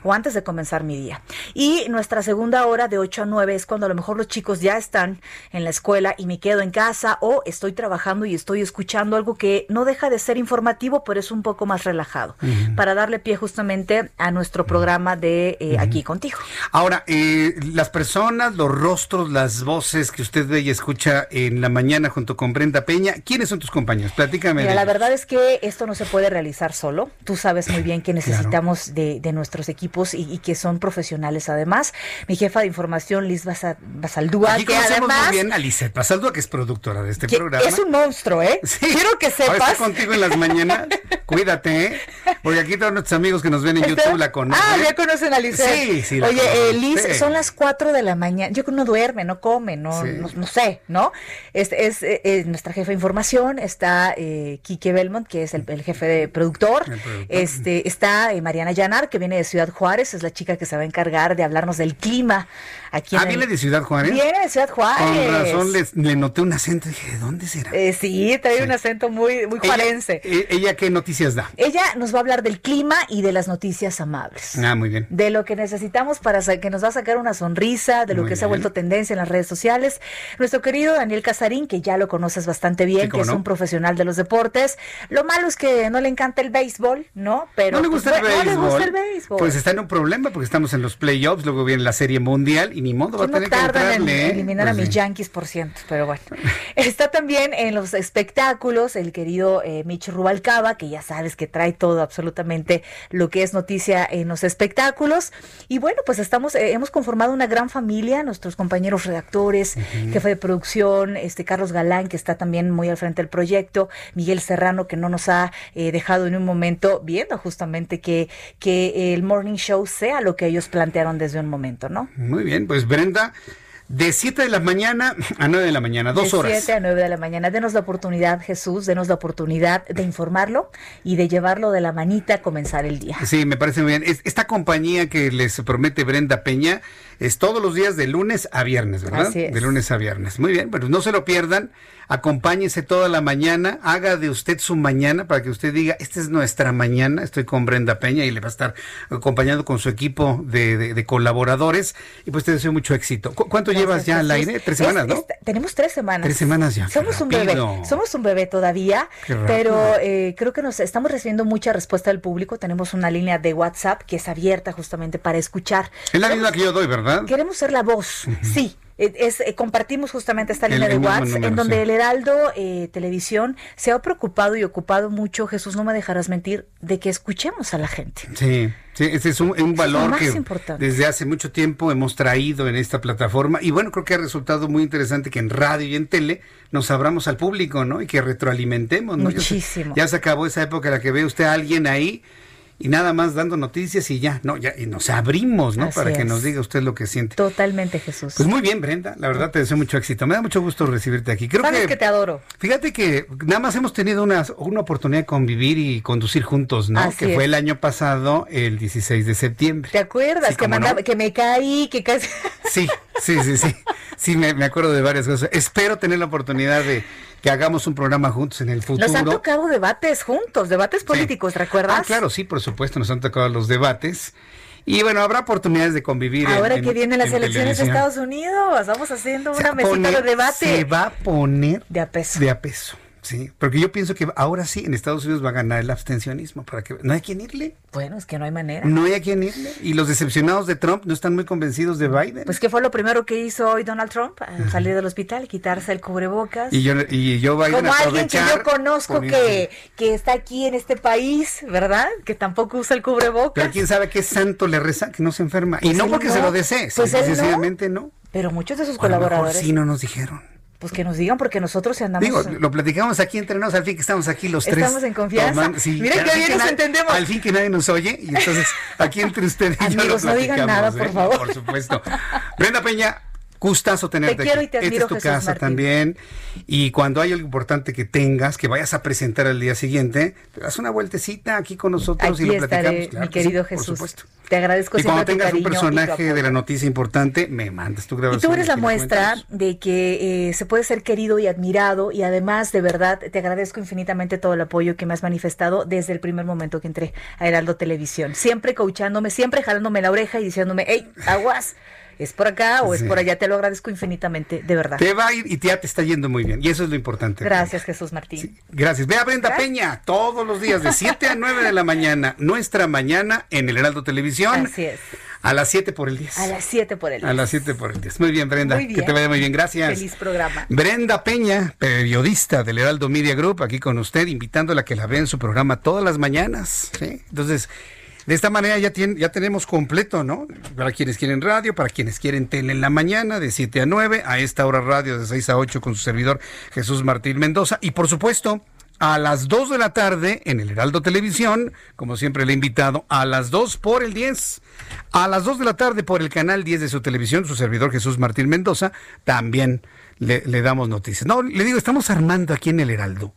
o antes de comenzar mi día. Y nuestra segunda hora de 8 a 9 es cuando a lo mejor los chicos ya están en la escuela y me quedo en casa o estoy trabajando y estoy escuchando algo que no deja de ser informativo, pero es un poco más relajado, para darle pie justamente a nuestro programa de eh, Aquí contigo. Ahora, eh, las personas, los rostros, las voces que usted ve y escucha en la mañana junto con Brenda Peña, ¿quiénes son tus compañeros? Platícame. Mira, de la ellos. verdad es que esto no se puede realizar solo. Tú sabes muy bien que necesitamos de, de nuestros equipos y, y que son profesionales además. Mi jefa de información, Liz Basa- Basaldúa, Aquí que conocemos además muy bien a Lisette Basaldúa, que es productora de este que programa. es un monstruo, ¿eh? Quiero que Ahora sepas. contigo en las mañanas. Cuídate, ¿eh? Porque aquí todos nuestros amigos que nos ven en YouTube la conocen. Ah, ya conocen a Liz. Sí, sí. la Oye, eh. Liz, Sí. son las 4 de la mañana. Yo que no duerme, no come, no, Sí. no, no sé, ¿no? Es, es, eh, eh, nuestra jefa de información, está eh, Quique Belmont, que es el, el jefe de productor. Este, está eh, Mariana Llanar, que viene de Ciudad Juárez, es la chica que se va a encargar de hablarnos del clima aquí Ah, en el- viene de Ciudad Juárez. Viene de Ciudad Juárez. Con razón le noté un acento dije, ¿de dónde será? Eh, sí, trae un acento muy, muy Ella- juarense. eh, ¿Ella qué noticias da? Ella nos va a hablar del clima y de las noticias amables. Ah, muy bien. De lo que necesitamos para que nos va a sacar una sonrisa, de lo que se ha vuelto tendencia en las redes sociales. Nuestro querido Daniel Casarín, que ya lo conoces bastante bien, que es un profesional de los deportes. Lo malo es que no le encanta el béisbol, ¿no? Pero no le gusta, pues, el, béisbol. Pues está en un problema porque estamos en los playoffs, luego viene la Serie Mundial y ni modo va a tener que entrarle, en eliminar a pues mis Yankees, por ciento, pero bueno. está también en los espectáculos el querido eh, Mitch Rubalcaba, que ya sabes que trae todo absolutamente lo que es noticia en los espectáculos. Y bueno, pues estamos, eh, hemos conformado una gran familia, nuestros compañeros redactores, jefe de producción, este Carlos Galán, que está también muy al frente del proyecto, Miguel Serrano, que no nos ha eh, dejado en un momento viendo justamente que, que el morning show sea lo que ellos plantearon desde un momento, ¿no? Muy bien, pues Brenda. De 7 de la mañana a 9 de la mañana, dos horas. De 7 a 9 de la mañana. Denos la oportunidad, Jesús, denos la oportunidad de informarlo y de llevarlo de la manita a comenzar el día. Sí, me parece muy bien. Esta compañía que les promete Brenda Peña es todos los días de lunes a viernes, ¿verdad? Así es. De lunes a viernes. Muy bien, pero no se lo pierdan. Acompáñese toda la mañana, haga de usted su mañana para que usted diga, esta es nuestra mañana, estoy con Brenda Peña y le va a estar acompañando con su equipo de, colaboradores y pues te deseo mucho éxito. ¿Cuánto llevas ya al aire? Tres semanas, ¿no? tenemos tres semanas. Tres semanas ya. Somos un bebé, somos un bebé todavía, pero eh, creo que nos estamos recibiendo mucha respuesta del público. Tenemos una línea de WhatsApp que es abierta justamente para escuchar. Es la misma que yo doy, ¿verdad? Queremos ser la voz, sí. Eh, es, eh, compartimos justamente esta línea de WhatsApp en donde el Heraldo eh, Televisión se ha preocupado y ocupado mucho, Jesús, no me dejarás mentir, de que escuchemos a la gente. Sí, sí ese es un, valor que desde hace mucho tiempo hemos traído en esta plataforma y bueno, creo que ha resultado muy interesante que en radio y en tele nos abramos al público, ¿no? Y que retroalimentemos, ¿no? Muchísimo. Ya se, acabó esa época en la que ve usted a alguien ahí y nada más dando noticias y ya, no, ya, y nos abrimos, ¿no? Para que nos diga usted lo que siente. Totalmente, Jesús. Pues muy bien, Brenda, la verdad te deseo mucho éxito. Me da mucho gusto recibirte aquí. Creo Sabes que, te adoro. Fíjate que nada más hemos tenido una, una oportunidad de convivir y conducir juntos, ¿no? que fue el año pasado, el 16 de septiembre. ¿Te acuerdas? que, mandaba, que me caí, que casi... Sí, sí, sí, sí. Sí, me, me acuerdo de varias cosas. Espero tener la oportunidad de que hagamos un programa juntos en el futuro. Nos han tocado debates juntos, debates políticos, ¿recuerdas? Ah, claro, sí, por supuesto, nos han tocado los debates. Y bueno, habrá oportunidades de convivir. Ahora que vienen las elecciones de Estados Unidos, vamos haciendo una mesita de debate. Se va a poner de a peso. De a peso. Sí, porque yo pienso que ahora sí en Estados Unidos va a ganar el abstencionismo, para que no hay quien irle. Bueno, es que no hay manera. No hay a quien irle. Y los decepcionados de Trump no están muy convencidos de Biden. Pues ¿qué fue lo primero que hizo hoy Donald Trump al salir del hospital, quitarse el cubrebocas. Y yo y yo Biden Como alguien que yo conozco que, que está aquí en este país, ¿verdad? Que tampoco usa el cubrebocas. Pero quién sabe qué santo le reza que no se enferma. y pues no porque se lo desee, pues sencillamente no. Pero muchos de sus colaboradores sí no nos dijeron. Pues que nos digan, porque nosotros andamos. Digo, lo platicamos aquí entre nosotros, al fin que estamos aquí los tres. Estamos en confianza. Mira que bien nos entendemos. Al fin que nadie nos oye, y entonces aquí entre ustedes y yo lo no digan nada, por ¿eh? favor. Por supuesto. Brenda Peña, Gustazo tenerte te quiero Y te Esta es tu casa también. Y cuando hay algo importante que tengas, que vayas a presentar al día siguiente, te das una vueltecita aquí con nosotros y lo platicamos. mi querido Jesús. Por supuesto. Te agradezco y cuando tengas un personaje de la noticia importante, me mandas tu grabación. Y tú eres la muestra de que eh, se puede ser querido y admirado y además, de verdad, te agradezco infinitamente todo el apoyo que me has manifestado desde el primer momento que entré a Heraldo Televisión. Siempre coachándome, siempre jalándome la oreja y diciéndome, hey, aguas es por acá o es por allá. Te lo agradezco infinitamente, de verdad. Te va a ir y ya te está yendo muy bien. Y eso es lo importante. Gracias, Jesús Martín. gracias. Ve a Brenda Peña todos los días de 7 a 9 de la mañana. Nuestra mañana en el Heraldo Televisión. Así es. A las 7 por el 10. A las 7 por el 10. A las 7 por el 10. Muy bien, Brenda. Muy bien. Que te vaya muy bien. Gracias. Feliz programa. Brenda Peña, periodista del Heraldo Media Group, aquí con usted, invitándola a que la vea en su programa todas las mañanas. ¿sí? Entonces, de esta manera ya, tiene, ya tenemos completo, ¿no? Para quienes quieren radio, para quienes quieren tele en la mañana, de 7 a 9, a esta hora radio de 6 a 8 con su servidor Jesús Martín Mendoza. Y por supuesto, a las 2 de la tarde en el Heraldo Televisión, como siempre le he invitado, a las 2 por el 10. A las 2 de la tarde por el canal 10 de su televisión, su servidor Jesús Martín Mendoza, también le, le damos noticias. No, le digo, estamos armando aquí en el Heraldo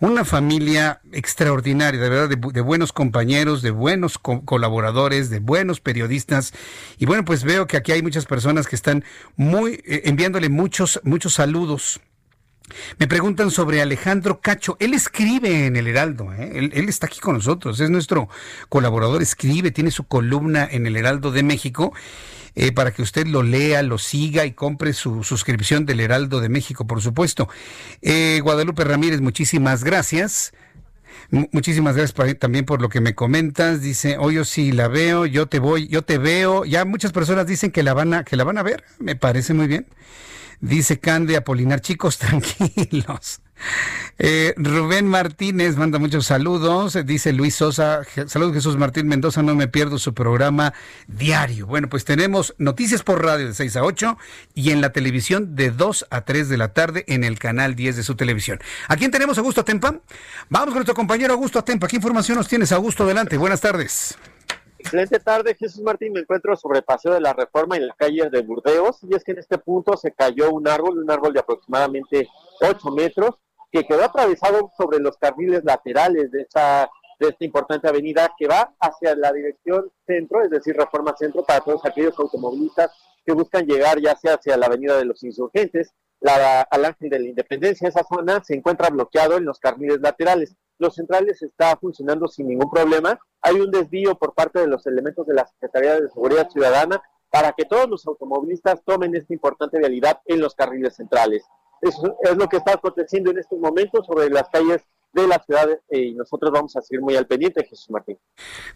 una familia extraordinaria, de verdad, de, buenos compañeros, de buenos colaboradores, de buenos periodistas. Y bueno, pues veo que aquí hay muchas personas que están muy eh, enviándole muchos, muchos saludos Me preguntan sobre Alejandro Cacho. Él escribe en el Heraldo, ¿eh? él, él, está aquí con nosotros, es nuestro colaborador, escribe, tiene su columna en el Heraldo de México. Eh, para que usted lo lea, lo siga y compre su suscripción del Heraldo de México, por supuesto. Eh, Guadalupe Ramírez, muchísimas gracias. muchísimas gracias también por lo que me comentas. Dice, oye, yo sí la veo, yo te voy, yo te veo. Ya muchas personas dicen que la van a, que la van a ver. Me parece muy bien. Dice Cande Apolinar, chicos, tranquilos. Eh, Rubén Martínez manda muchos saludos. Dice Luis Sosa, saludos Jesús Martín Mendoza, no me pierdo su programa diario. Bueno, pues tenemos noticias por radio de 6 a 8 y en la televisión de 2 a 3 de la tarde en el canal 10 de su televisión. ¿A quién tenemos, Augusto Atempa? Vamos con nuestro compañero Augusto Atempa. ¿Qué información nos tienes, Augusto? Adelante, buenas tardes. Excelente tarde, Jesús Martín. Me encuentro sobre el Paseo de la Reforma en la calle de Burdeos y es que en este punto se cayó un árbol, un árbol de aproximadamente 8 metros que quedó atravesado sobre los carriles laterales de esta, importante avenida que va hacia la dirección centro, es decir, Reforma Centro, para todos aquellos automovilistas que buscan llegar ya sea hacia la avenida de los insurgentes, la, al Ángel de la Independencia, esa zona se encuentra bloqueado en los carriles laterales. Los centrales está funcionando sin ningún problema. Hay un desvío por parte de los elementos de la Secretaría de Seguridad Ciudadana para que todos los automovilistas tomen esta importante vialidad en los carriles centrales. Eso es lo que está aconteciendo en estos momentos sobre las calles de la ciudad eh, y nosotros vamos a seguir muy al pendiente, Jesús Martín.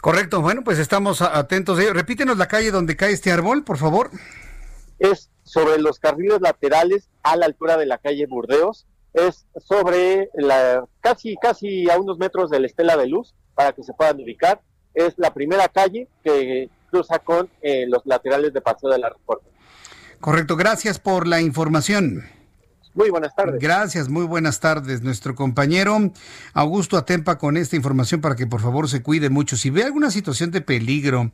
Correcto, bueno, pues estamos atentos. Repítenos la calle donde cae este árbol, por favor. Es sobre los carriles laterales a la altura de la calle Burdeos, es sobre la casi casi a unos metros de la estela de luz para que se puedan ubicar. Es la primera calle que cruza con eh, los laterales de Paseo de la Reforma. Correcto, gracias por la información. Muy buenas tardes. Gracias, muy buenas tardes. Nuestro compañero Augusto Atempa con esta información para que por favor se cuide mucho. Si ve alguna situación de peligro,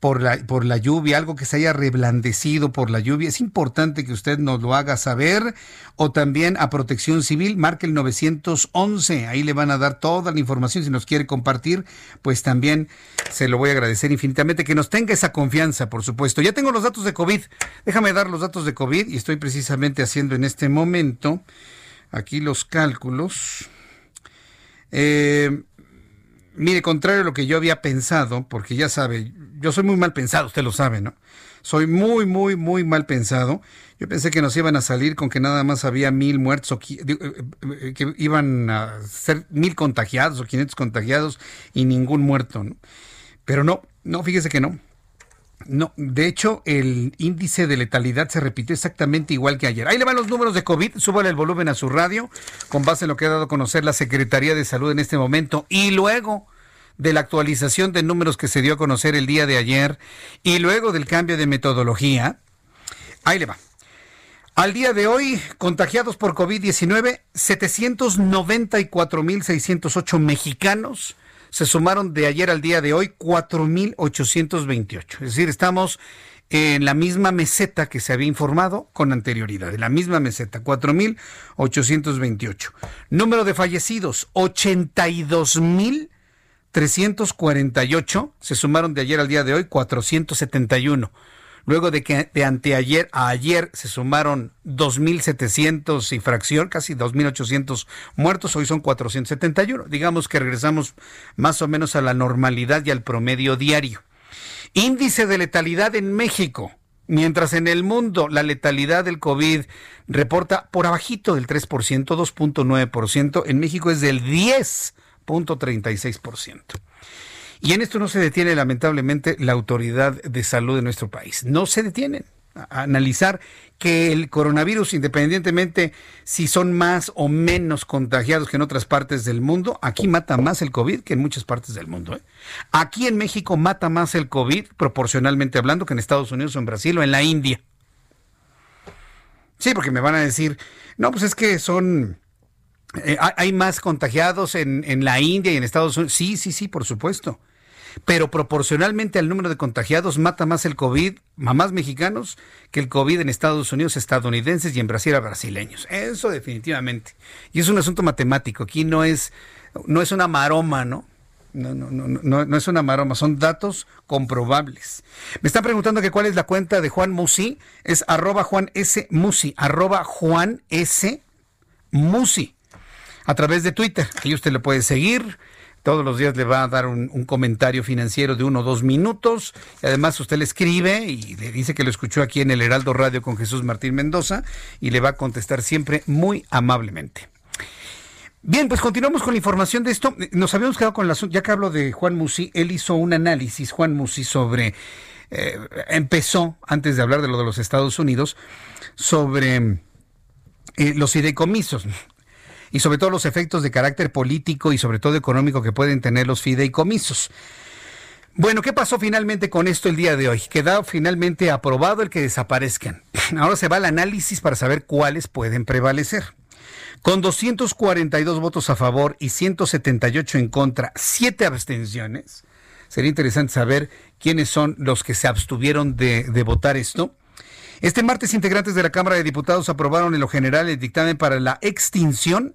por la, por la lluvia, algo que se haya reblandecido por la lluvia, es importante que usted nos lo haga saber o también a Protección Civil, marque el 911, ahí le van a dar toda la información, si nos quiere compartir, pues también se lo voy a agradecer infinitamente, que nos tenga esa confianza, por supuesto. Ya tengo los datos de COVID, déjame dar los datos de COVID y estoy precisamente haciendo en este momento aquí los cálculos. Eh, Mire, contrario a lo que yo había pensado, porque ya sabe, yo soy muy mal pensado, usted lo sabe, ¿no? Soy muy, muy, muy mal pensado. Yo pensé que nos iban a salir con que nada más había mil muertos, o eh, eh, que iban a ser mil contagiados o quinientos contagiados y ningún muerto, ¿no? Pero no, no, fíjese que no. No, de hecho, el índice de letalidad se repitió exactamente igual que ayer. Ahí le van los números de COVID, súbale el volumen a su radio, con base en lo que ha dado a conocer la Secretaría de Salud en este momento, y luego de la actualización de números que se dio a conocer el día de ayer, y luego del cambio de metodología. Ahí le va. Al día de hoy, contagiados por COVID-19, 794.608 mexicanos se sumaron de ayer al día de hoy 4.828. Es decir, estamos en la misma meseta que se había informado con anterioridad, en la misma meseta, 4.828. Número de fallecidos, 82.348, se sumaron de ayer al día de hoy 471 luego de que de anteayer a ayer se sumaron 2.700 y fracción, casi 2.800 muertos, hoy son 471. Digamos que regresamos más o menos a la normalidad y al promedio diario. Índice de letalidad en México. Mientras en el mundo la letalidad del COVID reporta por abajito del 3%, 2.9%, en México es del 10.36%. Y en esto no se detiene lamentablemente la autoridad de salud de nuestro país. No se detienen a analizar que el coronavirus, independientemente si son más o menos contagiados que en otras partes del mundo, aquí mata más el COVID que en muchas partes del mundo. ¿eh? Aquí en México mata más el COVID, proporcionalmente hablando, que en Estados Unidos o en Brasil o en la India. Sí, porque me van a decir, no, pues es que son... Eh, hay más contagiados en, en la India y en Estados Unidos. Sí, sí, sí, por supuesto pero proporcionalmente al número de contagiados mata más el COVID mamás mexicanos que el COVID en Estados Unidos estadounidenses y en Brasil a brasileños. Eso definitivamente. Y es un asunto matemático. Aquí no es, no es una maroma, ¿no? No, no, no, no, es una maroma, son datos comprobables. Me están preguntando que cuál es la cuenta de Juan Musi. Es arroba Juan S. Musi, arroba Juan S. Musi a través de Twitter. Ahí usted le puede seguir. Todos los días le va a dar un, comentario financiero de uno o dos minutos. Y además usted le escribe y le dice que lo escuchó aquí en el Heraldo Radio con Jesús Martín Mendoza y le va a contestar siempre muy amablemente. Bien, pues continuamos con la información de esto. Nos habíamos quedado con la ya que hablo de Juan Musi, él hizo un análisis, Juan Musi, sobre eh, empezó antes de hablar de lo de los Estados Unidos sobre eh, los fideicomisos y sobre todo los efectos de carácter político y sobre todo económico que pueden tener los fideicomisos. Bueno, ¿qué pasó finalmente con esto el día de hoy? Quedó finalmente aprobado el que desaparezcan. Ahora se va al análisis para saber cuáles pueden prevalecer. Con 242 votos a favor y 178 en contra, 7 abstenciones. Sería interesante saber quiénes son los que se abstuvieron de, de votar esto. Este martes, integrantes de la Cámara de Diputados aprobaron en lo general el dictamen para la extinción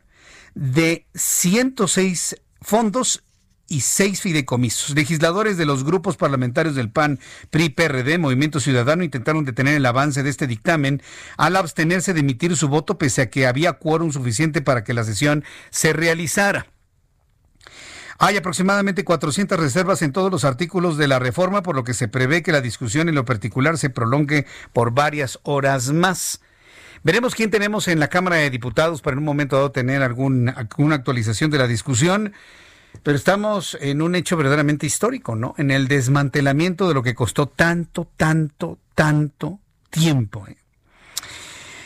de 106 fondos y seis fideicomisos. Legisladores de los grupos parlamentarios del PAN, PRI, PRD, Movimiento Ciudadano intentaron detener el avance de este dictamen al abstenerse de emitir su voto pese a que había quórum suficiente para que la sesión se realizara. Hay aproximadamente 400 reservas en todos los artículos de la reforma, por lo que se prevé que la discusión en lo particular se prolongue por varias horas más. Veremos quién tenemos en la Cámara de Diputados para en un momento dado tener alguna actualización de la discusión. Pero estamos en un hecho verdaderamente histórico, ¿no? En el desmantelamiento de lo que costó tanto, tanto, tanto tiempo. ¿eh?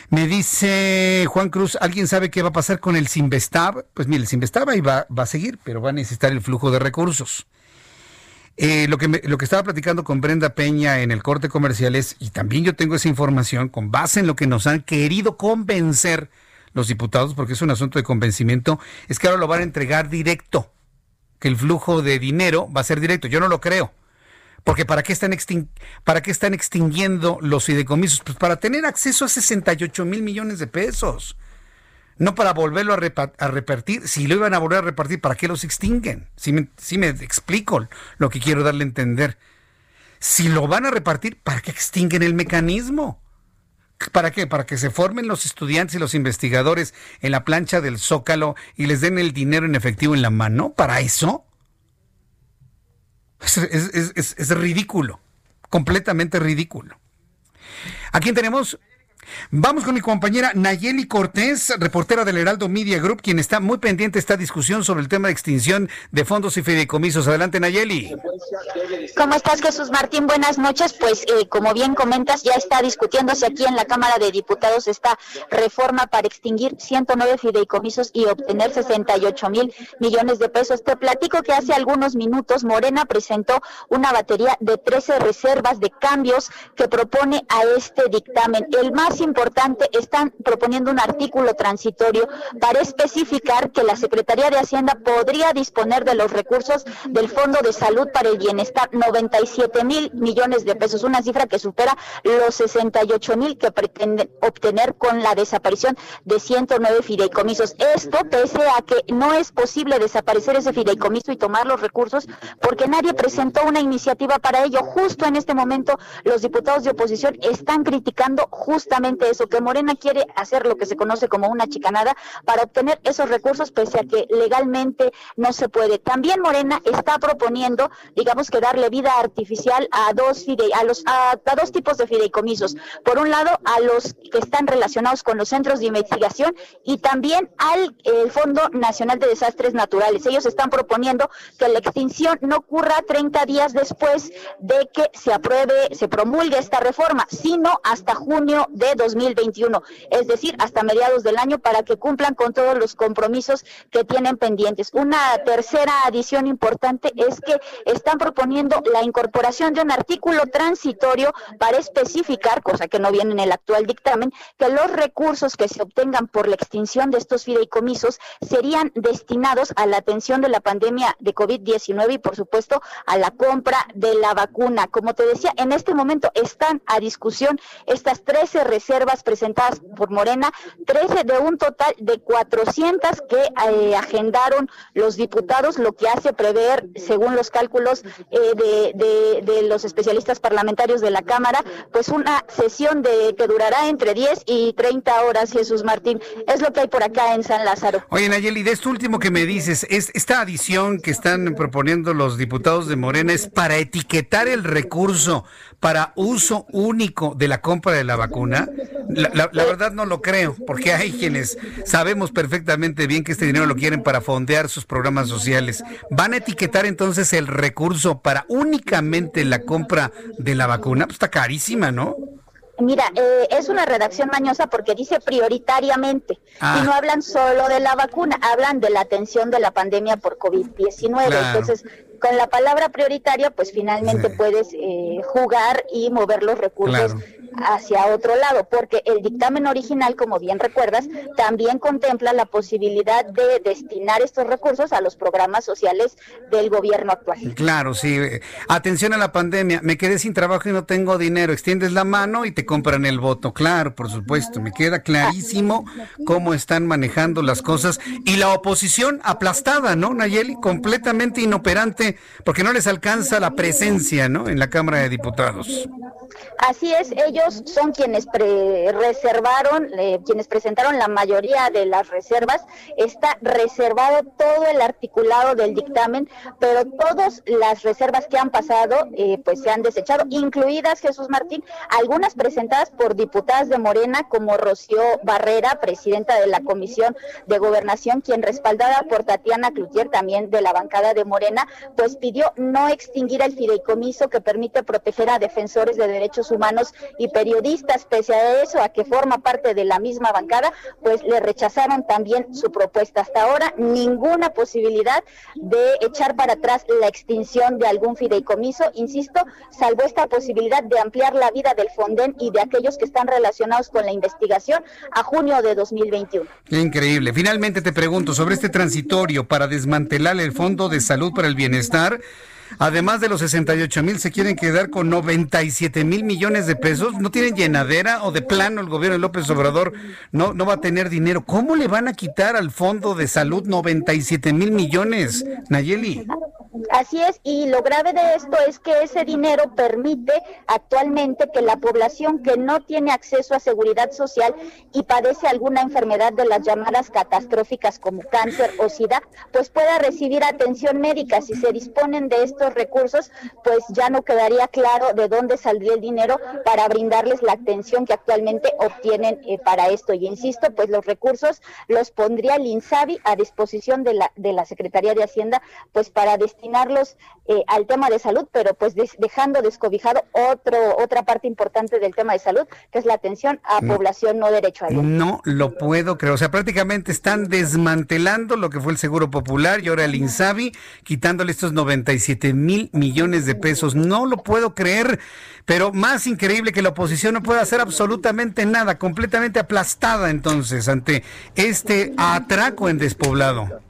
Me dice Juan Cruz, ¿alguien sabe qué va a pasar con el Sinvestab? Pues mire, el Sinvestab ahí va, va a seguir, pero va a necesitar el flujo de recursos. Eh, lo, que lo que estaba platicando con Brenda Peña en el corte comercial es, y también yo tengo esa información con base en lo que nos han querido convencer los diputados, porque es un asunto de convencimiento, es que ahora lo van a entregar directo, que el flujo de dinero va a ser directo. Yo no lo creo. Porque ¿para qué están, ¿para qué están extinguiendo los fideicomisos? Pues para tener acceso a 68 mil millones de pesos. No para volverlo a, repartir. Si lo iban a volver a repartir, ¿para qué los extinguen? Si me, si me explico lo que quiero darle a entender. Si lo van a repartir, ¿para qué extinguen el mecanismo? ¿Para qué? ¿Para que se formen los estudiantes y los investigadores en la plancha del zócalo y les den el dinero en efectivo en la mano? ¿Para eso? Es, ridículo, completamente ridículo. ¿A tenemos? Vamos con mi compañera Nayeli Cortés, reportera del Heraldo Media Group, quien está muy pendiente de esta discusión sobre el tema de extinción de fondos y fideicomisos. Adelante, Nayeli. ¿Cómo estás, Jesús Martín? Buenas noches. Pues, eh, como bien comentas, ya está discutiéndose aquí en la Cámara de Diputados esta reforma para extinguir 109 fideicomisos y obtener 68 mil millones de pesos. Te platico que hace algunos minutos Morena presentó una batería de 13 reservas de cambios que propone a este dictamen. El más importante, están proponiendo un artículo transitorio para especificar que la Secretaría de Hacienda podría disponer de los recursos del Fondo de Salud para el Bienestar, 97 mil millones de pesos, una cifra que supera los 68 mil que pretenden obtener con la desaparición de 109 fideicomisos. Esto pese a que no es posible desaparecer ese fideicomiso y tomar los recursos porque nadie presentó una iniciativa para ello. Justo en este momento los diputados de oposición están criticando justamente eso, que Morena quiere hacer lo que se conoce como una chicanada para obtener esos recursos pese a que legalmente no se puede. También Morena está proponiendo, digamos que darle vida artificial a dos a los a, dos tipos de fideicomisos. Por un lado, a los que están relacionados con los centros de investigación y también al Fondo Nacional de Desastres Naturales. Ellos están proponiendo que la extinción no ocurra 30 días después de que se apruebe, se promulgue esta reforma, sino hasta junio de 2021, es decir, hasta mediados del año para que cumplan con todos los compromisos que tienen pendientes. Una tercera adición importante es que están proponiendo la incorporación de un artículo transitorio para especificar, cosa que no viene en el actual dictamen, que los recursos que se obtengan por la extinción de estos fideicomisos serían destinados a la atención de la pandemia de COVID-19 y, por supuesto, a la compra de la vacuna. Como te decía, en este momento están a discusión estas 13 reservas presentadas por Morena, 13 de un total de 400 que eh, agendaron los diputados, lo que hace prever, según los cálculos eh, de, de, los especialistas parlamentarios de la Cámara, pues una sesión de que durará entre 10 y 30 horas, Jesús Martín. Es lo que hay por acá en San Lázaro. Oye, Nayeli, de esto último que me dices, es, esta adición que están proponiendo los diputados de Morena es para etiquetar el recurso para uso único de la compra de la vacuna? La, verdad no lo creo, porque hay quienes sabemos perfectamente bien que este dinero lo quieren para fondear sus programas sociales. ¿Van a etiquetar entonces el recurso para únicamente la compra de la vacuna? Pues está carísima, ¿no? Mira, eh, es una redacción mañosa porque dice prioritariamente ah. y no hablan solo de la vacuna, hablan de la atención de la pandemia por COVID-19. Entonces, con la palabra prioritaria, pues finalmente puedes eh, jugar y mover los recursos hacia otro lado, porque el dictamen original, como bien recuerdas, también contempla la posibilidad de destinar estos recursos a los programas sociales del gobierno actual. Claro, sí. Atención a la pandemia, me quedé sin trabajo y no tengo dinero, extiendes la mano y te compran el voto. Claro, por supuesto, me queda clarísimo cómo están manejando las cosas y la oposición aplastada, ¿no, Nayeli? Completamente inoperante porque no les alcanza la presencia, ¿no? En la Cámara de Diputados. Así es, ellos son quienes reservaron, eh, quienes presentaron la mayoría de las reservas. Está reservado todo el articulado del dictamen, pero todas las reservas que han pasado, eh, pues se han desechado, incluidas Jesús Martín, algunas presentadas por diputadas de Morena, como Rocío Barrera, presidenta de la Comisión de Gobernación, quien respaldada por Tatiana Cloutier, también de la bancada de Morena, pues pidió no extinguir el fideicomiso que permite proteger a defensores de derechos humanos y periodistas. Pese a eso, a que forma parte de la misma bancada, pues le rechazaron también su propuesta. Hasta ahora, ninguna posibilidad de echar para atrás la extinción de algún fideicomiso, insisto, salvo esta posibilidad de ampliar la vida del Fonden y de aquellos que están relacionados con la investigación a junio de 2021. Increíble. Finalmente te pregunto sobre este transitorio para desmantelar el Fondo de Salud para el Bienestar estar. Además de los 68 mil, se quieren quedar con 97 mil millones de pesos. ¿No tienen llenadera o de plano el gobierno de López Obrador no, no va a tener dinero? ¿Cómo le van a quitar al Fondo de Salud 97 mil millones, Nayeli? Así es, y lo grave de esto es que ese dinero permite actualmente que la población que no tiene acceso a seguridad social y padece alguna enfermedad de las llamadas catastróficas como cáncer o sida, pues pueda recibir atención médica. Si se disponen de estos recursos, pues ya no quedaría claro de dónde saldría el dinero para brindarles la atención que actualmente obtienen eh, para esto. Y insisto, pues los recursos los pondría el INSABI a disposición de la, de la Secretaría de Hacienda, pues para destinarlos eh, al tema de salud, pero pues dejando descobijado otro, otra parte importante del tema de salud, que es la atención a población no derecho a No lo puedo creer. O sea, prácticamente están desmantelando lo que fue el Seguro Popular y ahora el INSABI, quitándole estos 97 mil millones de pesos. No lo puedo creer, pero más increíble que la oposición no pueda hacer absolutamente nada, completamente aplastada entonces ante este atraco en despoblado.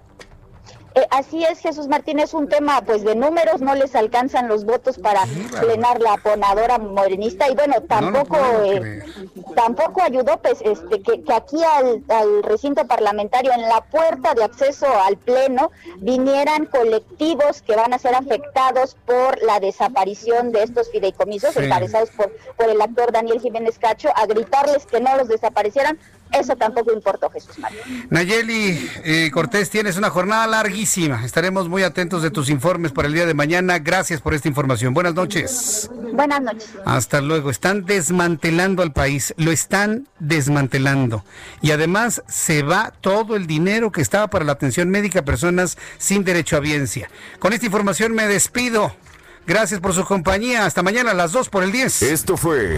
Eh, así es, Jesús Martín, es un tema pues de números, no les alcanzan los votos para plenar la ponadora morenista y bueno, tampoco eh, tampoco ayudó pues este que, aquí al, recinto parlamentario en la puerta de acceso al pleno vinieran colectivos que van a ser afectados por la desaparición de estos fideicomisos encabezados por, por el actor Daniel Jiménez Cacho a gritarles que no los desaparecieran eso tampoco importó, Jesús María. Nayeli eh, Cortés, tienes una jornada larguísima. Estaremos muy atentos de tus informes para el día de mañana. Gracias por esta información. Buenas noches. Buenas noches. Hasta luego. Están desmantelando al país. Lo están desmantelando. Y además se va todo el dinero que estaba para la atención médica a personas sin derecho a biencia. Con esta información me despido. Gracias por su compañía. Hasta mañana a las 2 por el 10. Esto fue